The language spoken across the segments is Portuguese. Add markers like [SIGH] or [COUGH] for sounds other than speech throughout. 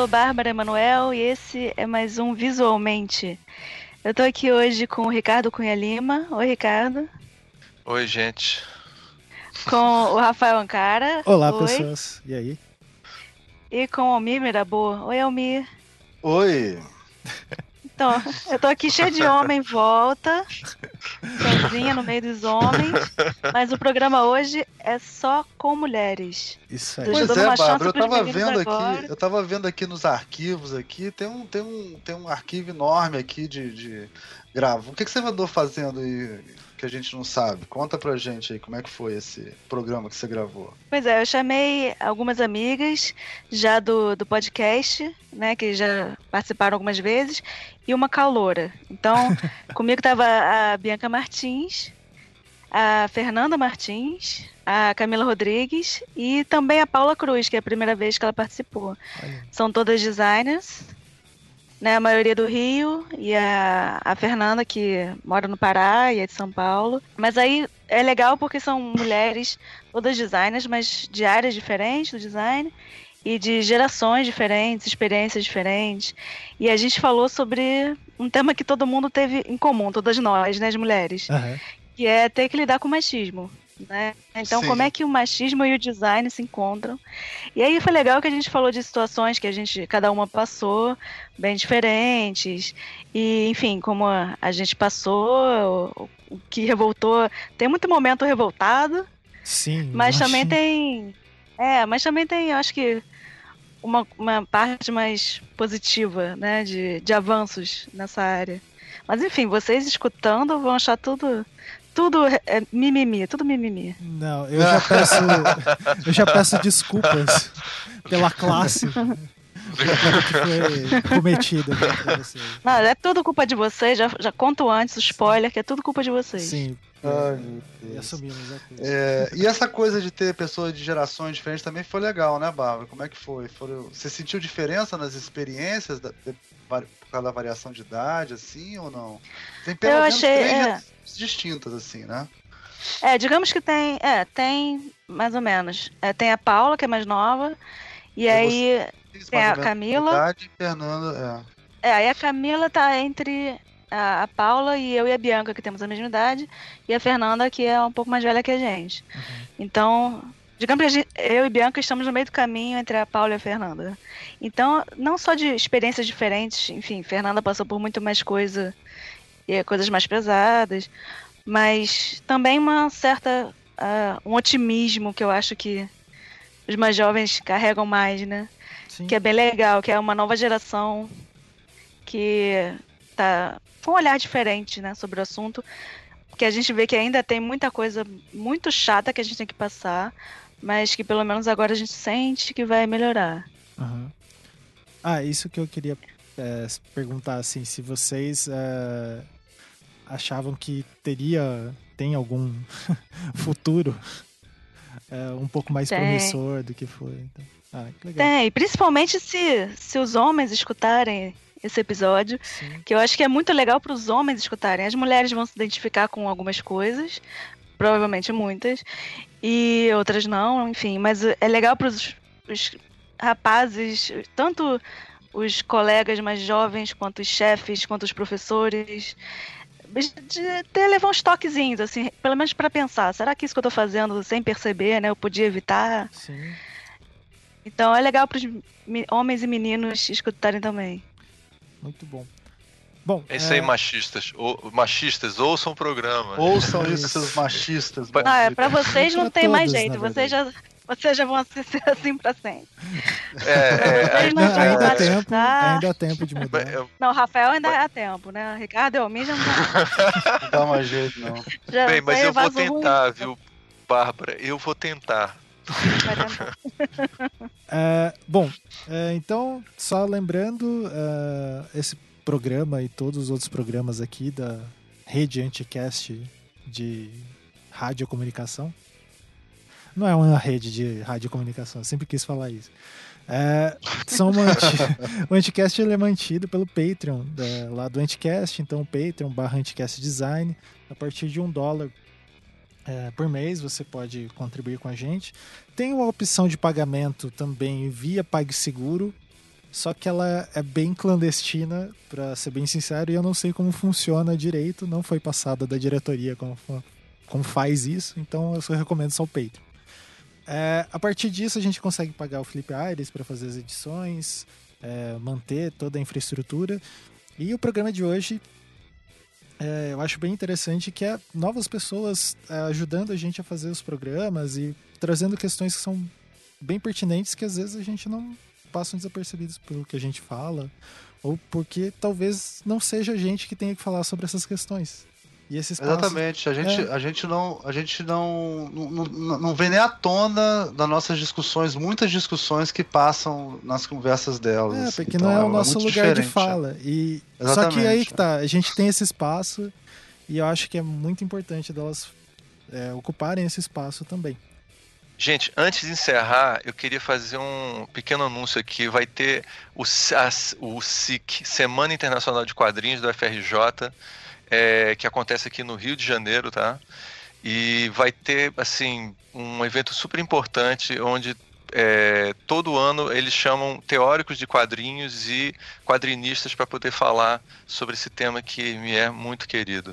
sou Bárbara Emanuel e esse é mais um Visualmente. Eu tô aqui hoje com o Ricardo Cunha Lima. Oi, Ricardo. Oi, gente. Com o Rafael Ancara. Olá, Oi. pessoas. E aí? E com o Almir Mirabô. Oi, Almir. Oi. [LAUGHS] Então, eu tô aqui cheia de homem em volta, sozinha no meio dos homens, mas o programa hoje é só com mulheres. Isso aí. Pois é, Bárbara, eu tava vendo agora. aqui, eu tava vendo aqui nos arquivos aqui, tem um, tem um, tem um arquivo enorme aqui de, de gravo. O que, que você andou fazendo aí que a gente não sabe? Conta pra gente aí como é que foi esse programa que você gravou. Pois é, eu chamei algumas amigas já do, do podcast, né, que já participaram algumas vezes, e uma caloura. Então, [LAUGHS] comigo tava a Bianca Martins, a Fernanda Martins, a Camila Rodrigues e também a Paula Cruz, que é a primeira vez que ela participou. Olha. São todas designers, né, a maioria do Rio, e a, a Fernanda, que mora no Pará e é de São Paulo. Mas aí é legal porque são mulheres, todas designers, mas de áreas diferentes do design e de gerações diferentes, experiências diferentes. E a gente falou sobre um tema que todo mundo teve em comum, todas nós, né, as mulheres, Aham. que é ter que lidar com o machismo. Né? Então, Sim. como é que o machismo e o design se encontram? E aí foi legal que a gente falou de situações que a gente, cada uma passou, bem diferentes. E, enfim, como a, gente passou, o, o que revoltou. Tem muito momento revoltado, Sim. mas também tem. É, mas também tem, eu acho que, uma, uma parte mais positiva, né? De, de avanços nessa área. Mas enfim, vocês escutando vão achar tudo. Tudo é, mimimi, tudo mimimi. Não, eu já peço. [LAUGHS] eu já peço desculpas pela classe né, [LAUGHS] que foi cometida né, vocês. Não, é tudo culpa de vocês, já, já conto antes o spoiler, que é tudo culpa de vocês. Sim. Ai, E assumimos coisa. É, e essa coisa de ter pessoas de gerações diferentes também foi legal, né, Bárbara? Como é que foi? Foram- você sentiu diferença nas experiências da- por causa da variação de idade, assim, ou não? Tem pelo Eu menos achei, três é. distintas, assim, né? É, digamos que tem. É, tem mais ou menos. É, tem a Paula, que é mais nova. E Eu aí. Isso, Tem a Camila. idade, Fernanda, É, aí a Camila tá entre a, a Paula e eu e a Bianca, que temos a mesma idade, e a Fernanda, que é um pouco mais velha que a gente. Então, digamos que eu e Bianca estamos no meio do caminho entre a Paula e a Fernanda. Então, não só de experiências diferentes, enfim, Fernanda passou por muito mais coisa, e coisas mais pesadas, mas também uma certa. ah, um otimismo que eu acho que os mais jovens carregam mais, né? Sim. que é bem legal, que é uma nova geração que tá com um olhar diferente, né, sobre o assunto, que a gente vê que ainda tem muita coisa muito chata que a gente tem que passar, mas que pelo menos agora a gente sente que vai melhorar. Aham. Ah, isso que eu queria é, perguntar, assim, se vocês é, achavam que teria, tem algum [LAUGHS] futuro é, um pouco mais Tem. promissor do que foi. Então. Ah, que legal. Tem, principalmente se, se os homens escutarem esse episódio, Sim. que eu acho que é muito legal para os homens escutarem. As mulheres vão se identificar com algumas coisas, provavelmente muitas, e outras não, enfim. Mas é legal para os rapazes, tanto os colegas mais jovens, quanto os chefes, quanto os professores, de ter levar uns toquezinhos, assim, pelo menos para pensar, será que isso que eu tô fazendo sem perceber, né? Eu podia evitar? Sim. Então é legal para os homens e meninos escutarem também. Muito bom. Bom, É isso aí, é, machistas. Ou, machistas, ouçam o programa. Ouçam isso, seus machistas. Não, Não, é pra vocês não Pra tem mais todos, jeito. na Vocês já, vocês já vão ser assim pra sempre. É, é, Vocês não vão ainda há mais tempo, ainda há tempo de mudar. Não, o Rafael ainda há tempo, né? Ricardo e Almir já não dá. Não dá mais jeito, não. Já Bem, mas eu vou ruim. tentar, viu, Bárbara? Eu vou tentar. [LAUGHS] É, bom, é, então, só lembrando, é, esse programa e todos os outros programas aqui da Rede Anticast de radiocomunicação. Não é uma rede de radiocomunicação, eu sempre quis falar isso. É, são [LAUGHS] o Anticast ele é mantido pelo Patreon da- lá do Anticast, então Patreon barra Anticast Design, a partir de um dólar é, por mês você pode contribuir com a gente. Tem uma opção de pagamento também via PagSeguro, só que ela é bem clandestina, para ser bem sincero, e eu não sei como funciona direito, não foi passada da diretoria como, como faz isso, então eu só recomendo só o Patreon. É, a partir disso a gente consegue pagar o Felipe Aires para fazer as edições, é, manter toda a infraestrutura. E o programa de hoje é, eu acho bem interessante que é novas pessoas é, ajudando a gente a fazer os programas e trazendo questões que são bem pertinentes que às vezes a gente não passam desapercebidos pelo que a gente fala ou porque talvez não seja a gente que tenha que falar sobre essas questões. E esse espaço, Exatamente. A gente, é... a gente, não, a gente não, não, não, vem nem à tona das nossas discussões, muitas discussões que passam nas conversas delas. É, porque então, não é o é nosso é lugar de fala. E, só que aí que tá, a gente tem esse espaço e eu acho que é muito importante delas é, ocuparem esse espaço também. Gente, antes de encerrar, eu queria fazer um pequeno anúncio aqui. Vai ter o, a, o SIC, Semana Internacional de Quadrinhos do FRJ é, que acontece aqui no Rio de Janeiro, tá? E vai ter, assim, um evento super importante onde é, todo ano eles chamam teóricos de quadrinhos e quadrinistas para poder falar sobre esse tema que me é muito querido.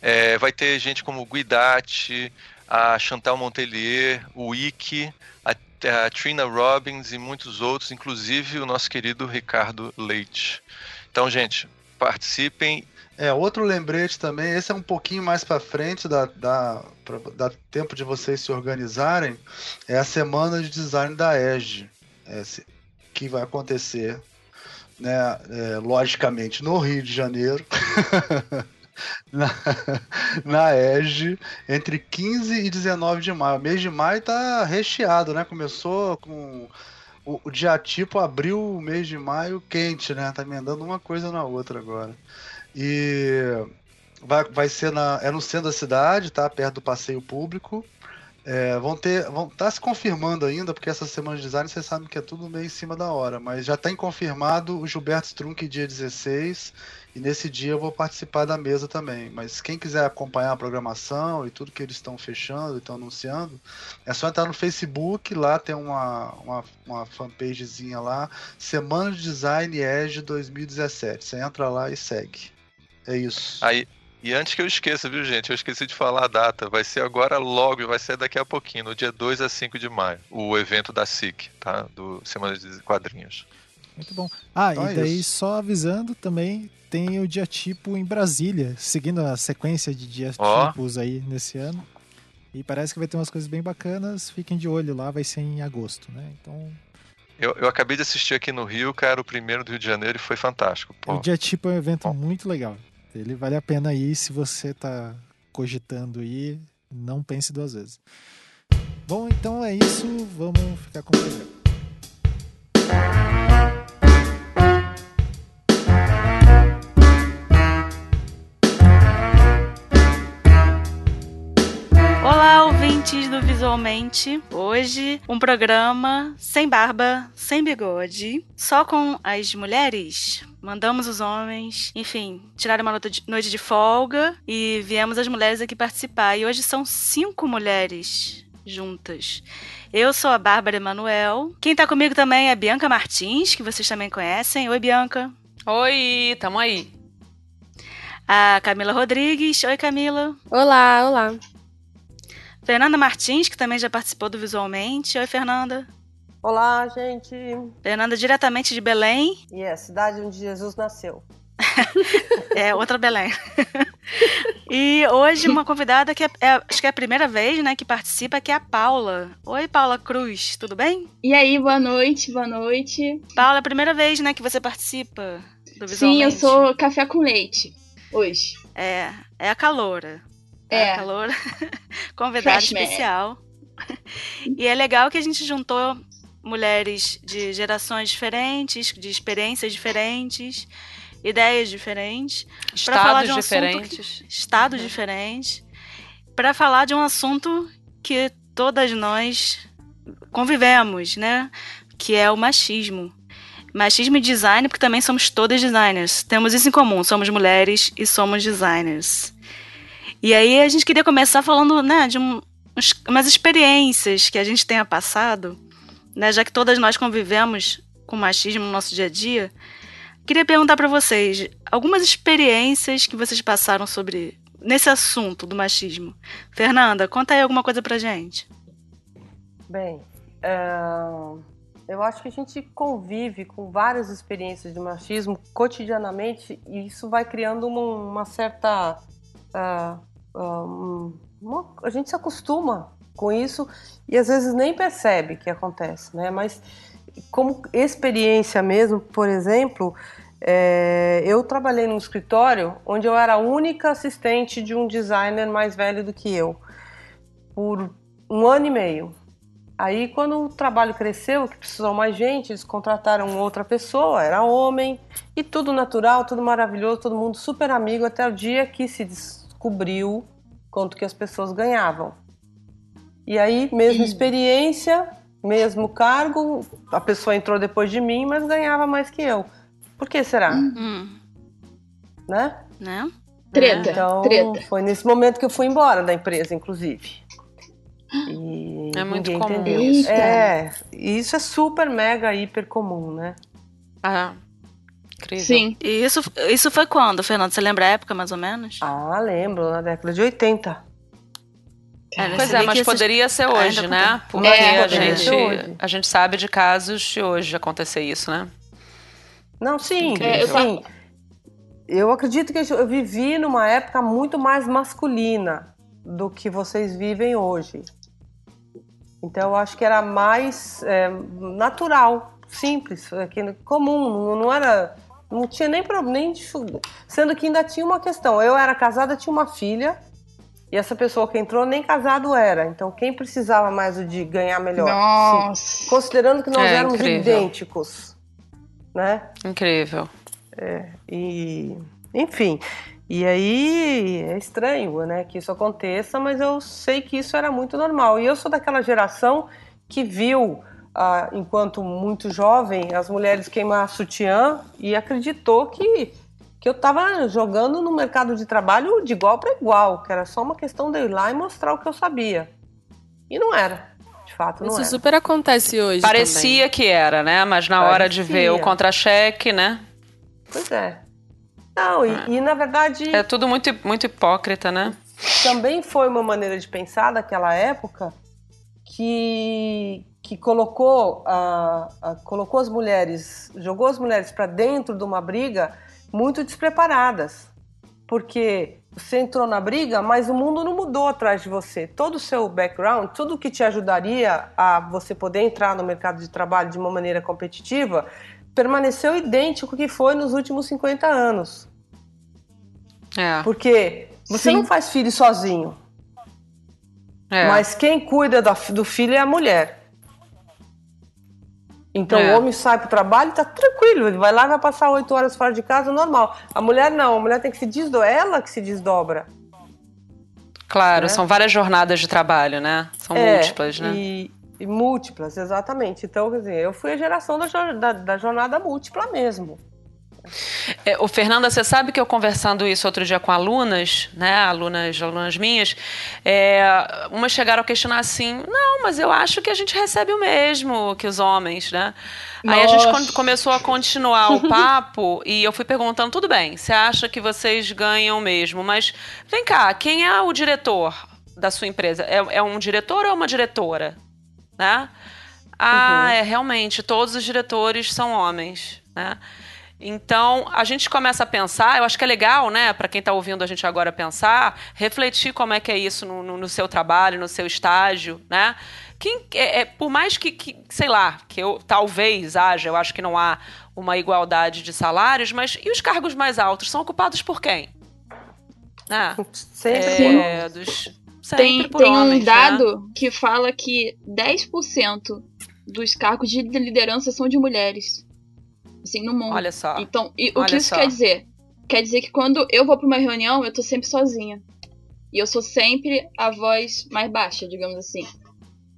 É, vai ter gente como Guidati, a Chantal Montelier, o Ike, a, a Trina Robbins e muitos outros, inclusive o nosso querido Ricardo Leite. Então, gente, participem é, outro lembrete também, esse é um pouquinho mais para frente, dá, dá, pra, dá tempo de vocês se organizarem, é a semana de design da EGE, é, que vai acontecer, né, é, logicamente, no Rio de Janeiro, [LAUGHS] na, [LAUGHS] na EGE, entre 15 e 19 de maio. O mês de maio tá recheado, né? Começou com o, o dia tipo abriu o mês de maio quente, né? Tá emendando uma coisa na outra agora. E vai, vai ser na, é no centro da cidade, tá? Perto do passeio público. É, vão ter. Vão tá se confirmando ainda, porque essa semana de design vocês sabem que é tudo meio em cima da hora, mas já tem confirmado o Gilberto Strunk dia 16, e nesse dia eu vou participar da mesa também. Mas quem quiser acompanhar a programação e tudo que eles estão fechando e estão anunciando, é só entrar no Facebook, lá tem uma, uma, uma fanpagezinha lá, Semana de Design EGE 2017. Você entra lá e segue. É isso. Aí, e antes que eu esqueça, viu, gente? Eu esqueci de falar a data. Vai ser agora logo, vai ser daqui a pouquinho, no dia 2 a 5 de maio, o evento da SIC, tá? Do Semana de Quadrinhos. Muito bom. Ah, então e é daí isso. só avisando também, tem o dia tipo em Brasília, seguindo a sequência de dias oh. tipos aí nesse ano. E parece que vai ter umas coisas bem bacanas. Fiquem de olho lá, vai ser em agosto, né? Então. Eu, eu acabei de assistir aqui no Rio, cara, o primeiro do Rio de Janeiro e foi fantástico. Pô. O dia tipo é um evento muito legal. Ele vale a pena ir se você tá cogitando ir, não pense duas vezes. Bom, então é isso, vamos ficar com o programa. Olá, ouvintes do Visualmente. Hoje, um programa sem barba, sem bigode, só com as mulheres mandamos os homens, enfim, tiraram uma noite de folga e viemos as mulheres aqui participar. E hoje são cinco mulheres juntas. Eu sou a Bárbara Emanuel. Quem tá comigo também é a Bianca Martins, que vocês também conhecem. Oi, Bianca. Oi, tamo aí. A Camila Rodrigues. Oi, Camila. Olá, olá. Fernanda Martins, que também já participou do Visualmente. Oi, Fernanda. Olá, gente. Fernanda, diretamente de Belém. E é a cidade onde Jesus nasceu. [LAUGHS] é, outra Belém. [LAUGHS] e hoje uma convidada que é, é, acho que é a primeira vez, né, que participa, que é a Paula. Oi, Paula Cruz, tudo bem? E aí, boa noite, boa noite. Paula, é a primeira vez, né, que você participa do Visualmente. Sim, eu sou café com leite, hoje. É, é a caloura. É, a caloura. [LAUGHS] Convidada especial. E é legal que a gente juntou mulheres de gerações diferentes, de experiências diferentes, ideias diferentes, para falar de um diferentes, que, estados uhum. diferentes, para falar de um assunto que todas nós convivemos, né? Que é o machismo. Machismo e design, porque também somos todas designers. Temos isso em comum, somos mulheres e somos designers. E aí a gente queria começar falando, né, de um, umas experiências que a gente tenha passado né, já que todas nós convivemos com machismo no nosso dia a dia, queria perguntar para vocês algumas experiências que vocês passaram sobre nesse assunto do machismo. Fernanda, conta aí alguma coisa pra gente. Bem, uh, eu acho que a gente convive com várias experiências de machismo cotidianamente e isso vai criando uma, uma certa. Uh, uh, uma, a gente se acostuma com isso e às vezes nem percebe que acontece, né? Mas como experiência mesmo, por exemplo, é, eu trabalhei num escritório onde eu era a única assistente de um designer mais velho do que eu por um ano e meio. Aí, quando o trabalho cresceu, que precisou mais gente, eles contrataram outra pessoa, era homem, e tudo natural, tudo maravilhoso, todo mundo super amigo, até o dia que se descobriu quanto que as pessoas ganhavam. E aí, mesma experiência, mesmo cargo, a pessoa entrou depois de mim, mas ganhava mais que eu. Por que será? Hum. Né? Né? Treta, Então, treta. foi nesse momento que eu fui embora da empresa, inclusive. E É muito ninguém comum entendeu. isso. É, e isso é super, mega, hiper comum, né? Ah, incrível. Sim. E isso, isso foi quando, Fernanda? Você lembra a época, mais ou menos? Ah, lembro, na década de 80. Cara, Pois é, mas esses- poderia ser hoje, né? Porque É, a, gente, a gente sabe de casos de hoje acontecer isso, né? Não, sim, É, eu sim. Eu acredito que eu vivi numa época muito mais masculina do que vocês vivem hoje. Então eu acho que era mais é, natural, simples, comum, não era, não tinha nem problema, nem sendo que ainda tinha uma questão. Eu era casada, tinha uma filha e essa pessoa que entrou nem casado era. Então quem precisava mais de ganhar melhor? Sim. Nossa. Considerando que nós É, éramos incrível. idênticos, né? Incrível. E, enfim, e aí é estranho, né, que isso aconteça, mas eu sei que isso era muito normal. E eu sou daquela geração que viu, ah, enquanto muito jovem, as mulheres queimar sutiã e acreditou que, que eu estava jogando no mercado de trabalho de igual para igual, que era só uma questão de ir lá e mostrar o que eu sabia. E não era, de fato, não Isso era. super acontece hoje Parecia que era, né? Mas na hora de ver o Parecia. contra-cheque, né? Pois é. Não, e, e na verdade. É tudo muito, muito hipócrita, né? também foi uma maneira de pensar daquela época que, que colocou, a, a- colocou as mulheres, jogou as mulheres para dentro de uma briga muito despreparadas. Porque você entrou na briga, mas o mundo não mudou atrás de você. Todo o seu background, tudo que te ajudaria a você poder entrar no mercado de trabalho de uma maneira competitiva, permaneceu idêntico que foi nos últimos 50 anos. É. Porque você Sim. não faz filho sozinho. é. Mas quem cuida da- do filho é a mulher. Então É. o homem sai pro trabalho e tá tranquilo, ele vai lá e vai passar oito horas fora de casa, normal. A mulher não, a mulher tem que se desdobrar, ela que se desdobra. Claro, né? são várias jornadas de trabalho, né? São É, múltiplas, né? E, e múltiplas, exatamente. Então, quer dizer, eu fui a geração da, da- da jornada múltipla mesmo. É, o Fernanda, você sabe que eu conversando isso outro dia com alunas, né, alunas, alunas minhas, é, umas chegaram a questionar assim, não, mas eu acho que a gente recebe o mesmo que os homens, né? Aí a gente Nossa. começou a continuar o [LAUGHS] papo e eu fui perguntando, tudo bem, você acha que vocês ganham mesmo, mas vem cá, quem é o diretor da sua empresa? É, é um diretor ou uma diretora? Né? Ah, Uhum. é realmente, todos os diretores são homens, né? Então, a gente começa a pensar, eu acho que é legal, né, para quem está ouvindo a gente agora pensar, refletir como é que é isso no, no- no seu trabalho, no seu estágio, né? Quem, é, é, por mais que, que, sei lá, que eu talvez haja, eu acho que não há uma igualdade de salários, mas e os cargos mais altos são ocupados por quem? Né? Sempre É, dos, sempre Tem, por tem um homens, né? dado que fala que 10% dos cargos de liderança são de mulheres. Assim, no mundo. Olha só. Então, e o que isso só. quer dizer? Quer dizer que quando eu vou pra uma reunião, eu tô sempre sozinha. E eu sou sempre a voz mais baixa, digamos assim.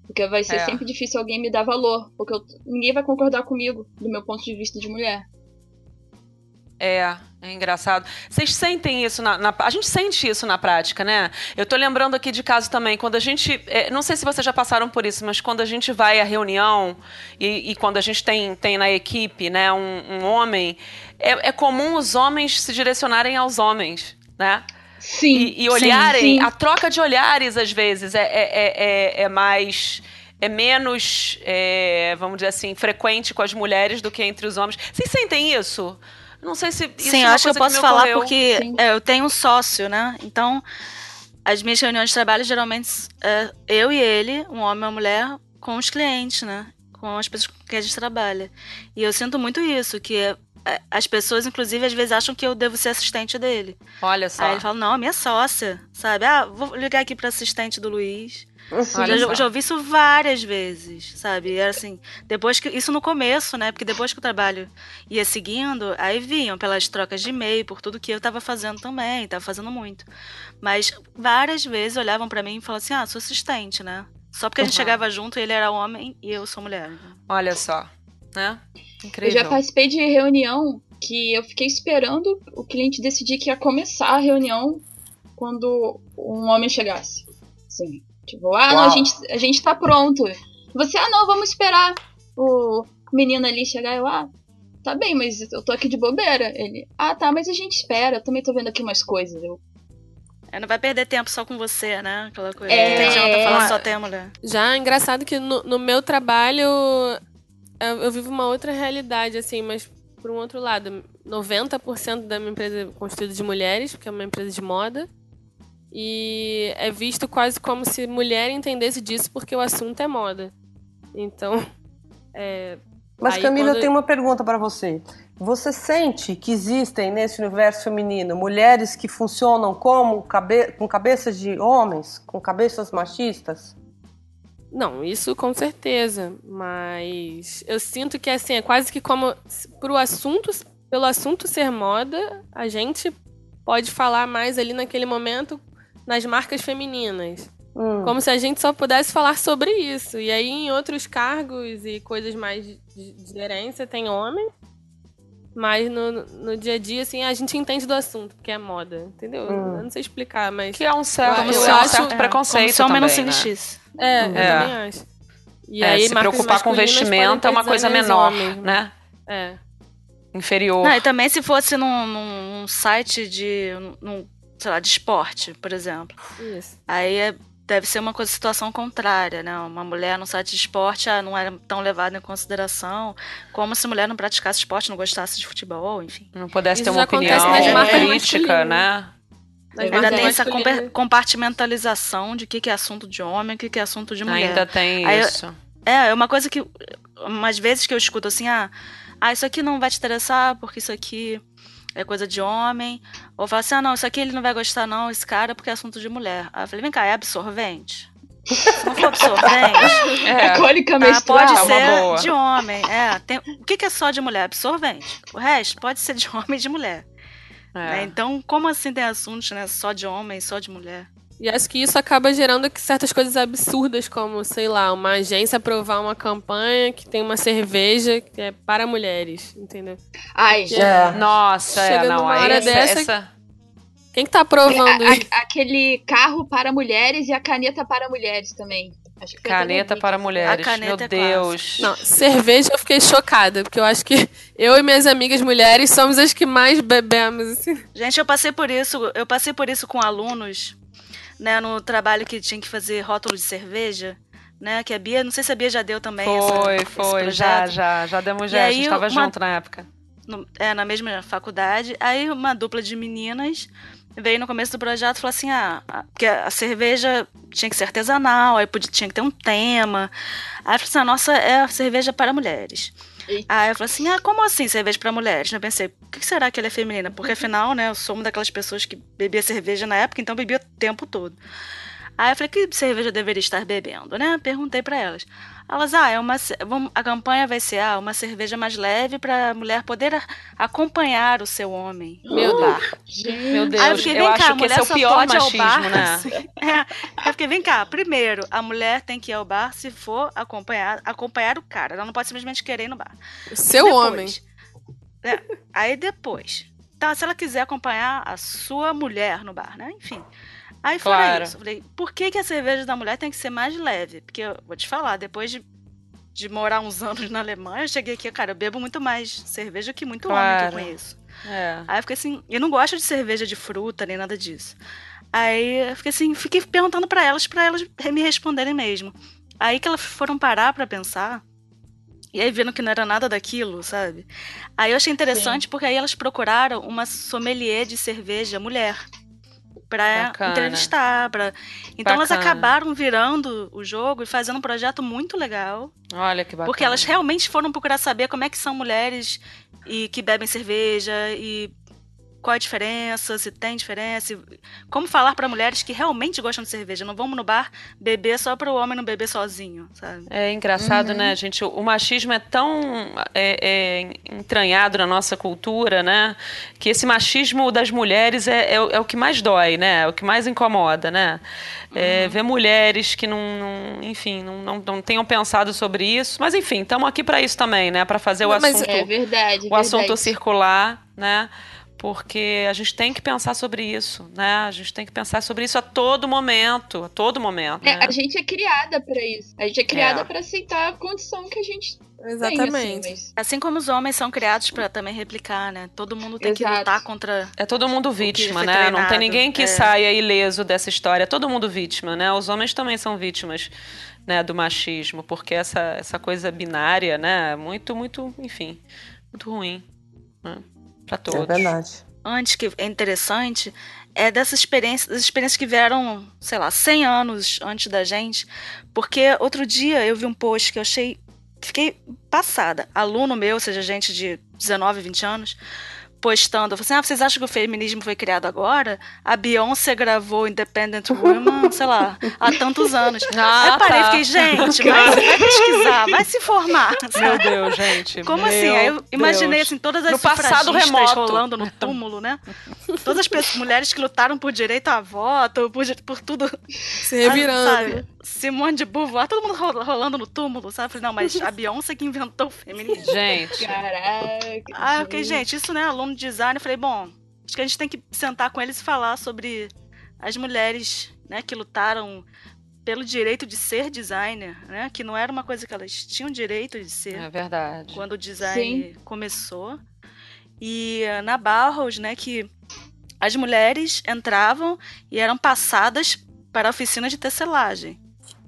Porque vai ser É. sempre difícil alguém me dar valor. Porque eu- ninguém vai concordar comigo, do meu ponto de vista de mulher. É, é engraçado. Vocês sentem isso na, na, A gente sente isso na prática, né? Eu tô lembrando aqui de caso também, quando a gente. É, não sei se vocês já passaram por isso, mas quando a gente vai à reunião e, e quando a gente tem, tem na equipe né, um, um homem, é, é comum os homens se direcionarem aos homens, né? Sim. E, e olharem. sim, sim. A troca de olhares, às vezes, é, é, é, é mais. É menos, é, vamos dizer assim, frequente com as mulheres do que entre os homens. Vocês sentem isso? Não sei se. Isso Sim, é uma acho que eu posso me falar porque é, eu tenho um sócio, né? Então, as minhas reuniões de trabalho geralmente é eu e ele, um homem e uma mulher, com os clientes, né? Com as pessoas com quem a gente trabalha. E eu sinto muito isso, que é, as pessoas, inclusive, às vezes acham que eu devo ser assistente dele. Olha só. Aí ele fala, não, minha sócia, sabe? Ah, vou ligar aqui pra assistente do Luiz. Olha já, só. já ouvi isso várias vezes, sabe? E Era assim, depois que. Isso no começo, né? Porque depois que o trabalho ia seguindo, aí vinham pelas trocas de e-mail, por tudo que eu tava fazendo também, tava fazendo muito. Mas várias vezes olhavam pra mim e falavam assim: ah, sou assistente, né? Só porque a gente Uhum. chegava junto, ele era homem e eu sou mulher. Olha só. Né? Eu Incrível. já participei de reunião que eu fiquei esperando o cliente decidir que ia começar a reunião quando um homem chegasse. Assim, tipo, ah, não, a gente, a gente tá pronto. Você, ah, não, vamos esperar o menino ali chegar. Eu, ah, tá bem, mas eu tô aqui de bobeira. Ele, ah, tá, mas a gente espera. Eu também tô vendo aqui umas coisas. Eu, É, não vai perder tempo só com você, né? Aquela coisa. É. Não adianta falar só tem a mulher. Já é engraçado que no, no meu trabalho eu, eu vivo uma outra realidade, assim, mas por um outro lado, 90% da minha empresa é constituída de mulheres, porque é uma empresa de moda. E é visto quase como se mulher entendesse disso porque o assunto é moda. Então, [LAUGHS] é, Mas Aí, Camila, quando- eu tenho uma pergunta para você. Você sente que existem nesse universo feminino mulheres que funcionam como cabe com cabeças de homens, com cabeças machistas? Não, isso com certeza. Mas eu sinto que assim, é quase que como pro assunto, pelo assunto ser moda, a gente pode falar mais ali naquele momento nas marcas femininas. Hum. Como se a gente só pudesse falar sobre isso. E aí, em outros cargos e coisas mais de, de gerência, tem homem. Mas no, no dia a dia, assim, a gente entende do assunto, porque é moda, entendeu? Hum. Eu não sei explicar, mas. Que é um certo, Como é se um acho- certo é, preconceito Como se homem não se também, né? É, eu É. também acho. E É, se marcas preocupar com podem é uma coisa menor, homens, né? É. Inferior. Não, e também se fosse num, num- num site de, num, sei lá, de esporte, por exemplo. Isso. Aí é- deve ser uma coisa, situação contrária, né? Uma mulher no site de esporte ah, não era tão levada em consideração, como se mulher não praticasse esporte, não gostasse de futebol, enfim. Não pudesse Isso ter uma opinião crítica, né? Nas Ainda tem essa compartimentalização de o que que é assunto de homem e o que que é assunto de mulher. Ainda tem Aí isso. É, é uma coisa que. Umas vezes que eu escuto assim, ah, ah, isso aqui não vai te interessar porque isso aqui é coisa de homem. Ou fala assim, ah, não, isso aqui ele não vai gostar, não, esse cara, porque é assunto de mulher. Aí eu falei, vem cá, é absorvente? Se não for absorvente, [LAUGHS] É, Cólica tá, pode ser de homem. É, tem, o que, que é só de mulher? Absorvente. O resto pode ser de [LAUGHS] homem e de mulher. né? é. Então, como assim tem assuntos né, só de homem, só de mulher? E acho que isso acaba gerando que certas coisas absurdas, como, sei lá, uma agência aprovar uma campanha que tem uma cerveja que é para mulheres, entendeu? Ai, É. Nossa, é, Chega não. numa hora essa, dessa- essa- Quem que tá aprovando A- isso? a- aquele carro para mulheres e a caneta para mulheres também. Acho que caneta para mulheres. A caneta Meu é Deus. Não, cerveja eu fiquei chocada, porque eu acho que eu e minhas amigas mulheres somos as que mais bebemos, assim. Gente, eu passei por isso, eu passei por isso com alunos, né, no trabalho que tinha que fazer rótulo de cerveja, né, que a Bia, não sei se a Bia já deu também essa- Foi, foi, já, já, já demos já, a gente tava uma- junto na época. no- é, na mesma faculdade, aí uma dupla de meninas veio no começo do projeto e falou assim, ah, a- porque a cerveja tinha que ser artesanal, aí podia, tinha que ter um tema, aí eu falei assim, a nossa é a cerveja para mulheres. Eita. Aí eu falei assim, ah, como assim cerveja para mulheres? Eu pensei, por que será que ela é feminina? Porque afinal, né, eu sou uma daquelas pessoas que bebia cerveja na época, então bebia o tempo todo. Aí eu falei, que cerveja eu deveria estar bebendo, né? Perguntei para elas. Elas, ah, é uma, a campanha vai ser ah, uma cerveja mais leve para a mulher poder acompanhar o seu homem Meu no Deus. bar. Meu Aí eu Deus, fiquei, eu cá, acho a que esse é o pior machismo, bar. né? [LAUGHS] É, eu fiquei, vem cá, primeiro, a mulher tem que ir ao bar se for acompanhar, acompanhar o cara. Ela não pode simplesmente querer ir no bar. Seu Depois, homem. é, aí depois, tá, se ela quiser acompanhar a sua mulher no bar, né? Enfim. Aí fora Claro. isso, eu falei, por que, que a cerveja da mulher tem que ser mais leve? Porque eu vou te falar, depois de, de morar uns [LAUGHS] anos na Alemanha, eu cheguei aqui, cara, eu bebo muito mais cerveja que muito homem que Claro. eu conheço. É. Aí eu fiquei assim, eu não gosto de cerveja de fruta nem nada disso. Aí eu fiquei assim, fiquei perguntando pra elas, pra elas me responderem mesmo. Aí que elas foram parar pra pensar. E aí viram que não era nada daquilo, sabe? Aí eu achei interessante porque aí elas procuraram uma sommelier de cerveja mulher pra Bacana. entrevistar, para Então elas Bacana. acabaram virando o jogo e fazendo um projeto muito legal. Olha que bacana. Porque elas realmente foram procurar saber como é que são mulheres e que bebem cerveja e qual a diferença, se tem diferença, e como falar para mulheres que realmente gostam de cerveja. Não vamos no bar beber só para o homem não beber sozinho, sabe? É engraçado, Uhum. né, gente? O machismo é tão é, é, entranhado na nossa cultura, né? Que esse machismo das mulheres é, é, o- é o que mais dói, né? É o que mais incomoda, né? É, ver mulheres que não, não- enfim, não, não, não tenham pensado sobre isso. Mas, enfim, estamos aqui para isso também, né? Para fazer o assunto, É verdade. o assunto verdade. circular, né? Porque a gente tem que pensar sobre isso, né? A gente tem que pensar sobre isso a todo momento, a todo momento. É, né? a gente é criada pra isso. A gente é criada É. pra aceitar a condição que a gente Exatamente. tem, assim, mas... Assim como os homens são criados para também replicar, né? Todo mundo tem que Exato. lutar contra. É todo mundo vítima, né? Não tem treinado, ninguém que é. saia ileso dessa história. É todo mundo vítima, né? Os homens também são vítimas, né, do machismo, porque essa, essa coisa binária, né, é muito, muito, enfim, muito ruim, né? Pra todos. É verdade. Antes que é interessante é dessa experiência, das experiências que vieram, sei lá, 100 anos antes da gente, porque outro dia eu vi um post que eu achei fiquei passada. Aluno meu, ou seja, gente de 19, 20 anos, postando, assim: "Ah, vocês acham que o feminismo foi criado agora? A Beyoncé gravou Independent Woman, [LAUGHS] sei lá, há tantos anos". [LAUGHS] Ah, Aí eu parei e tá. fiquei, gente, [LAUGHS] vai, vai pesquisar, vai se formar. Meu sabe? Deus, gente. Como meu assim? Aí eu imaginei Deus. assim, todas as No passado remoto. rolando no túmulo, né? Todas as pessoas, mulheres que lutaram por direito a voto, por, por tudo, Se revirando. sabe? Simone de Beauvoir, todo mundo ro- rolando no túmulo, sabe? Falei, não, mas a Beyoncé que inventou o feminismo. Gente, Caraca. Ah, eu fiquei, gente, isso não é aluno de design. Eu falei, bom, acho que a gente tem que sentar com eles e falar sobre as mulheres, né, que lutaram pelo direito de ser designer, né? Que não era uma coisa que elas tinham direito de ser é verdade. quando o design começou. E eh, na Barros, né, que as mulheres entravam e eram passadas para a oficina de tecelagem,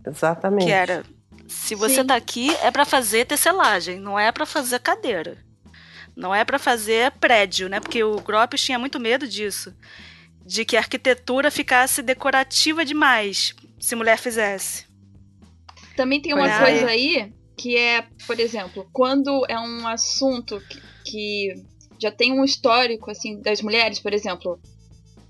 Exatamente. que era se você Sim. tá aqui é para fazer tecelagem, não é para fazer cadeira. Não é para fazer prédio, né? Porque o Gropius tinha muito medo disso, de que a arquitetura ficasse decorativa demais se mulher fizesse. Também tem uma é. coisa aí que é, por exemplo, quando é um assunto que, que já tem um histórico assim das mulheres, por exemplo,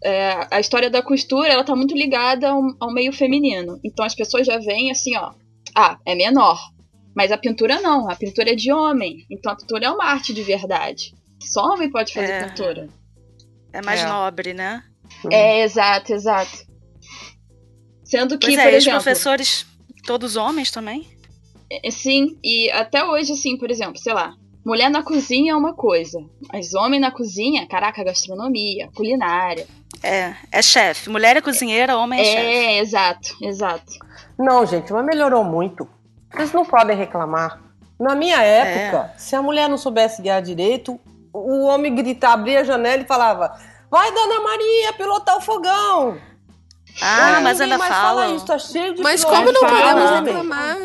é, a história da costura ela tá muito ligada ao, ao meio feminino. Então as pessoas já veem assim, ó, ah, é menor. Mas a pintura não, a pintura é de homem. Então a pintura é uma arte de verdade. Só homem pode fazer É. pintura. É mais É. nobre, né? É, exato, exato. Sendo que, Pois por é, os exemplo, professores, todos homens também? É, Sim, e até hoje, assim, por exemplo, sei lá, mulher na cozinha é uma coisa, mas homem na cozinha, caraca, gastronomia, culinária. É, é chefe. Mulher é cozinheira, homem é, chefe. É, exato, exato. Não, gente, mas melhorou muito. Vocês não podem reclamar. Na minha época, se a mulher não soubesse guiar direito, o homem gritava, abria a janela e falava: Vai, Dona Maria, pilotar o fogão. Ah, Hoje mas ainda mais fala isso, tá cheio de Mas como não fala, podemos reclamar?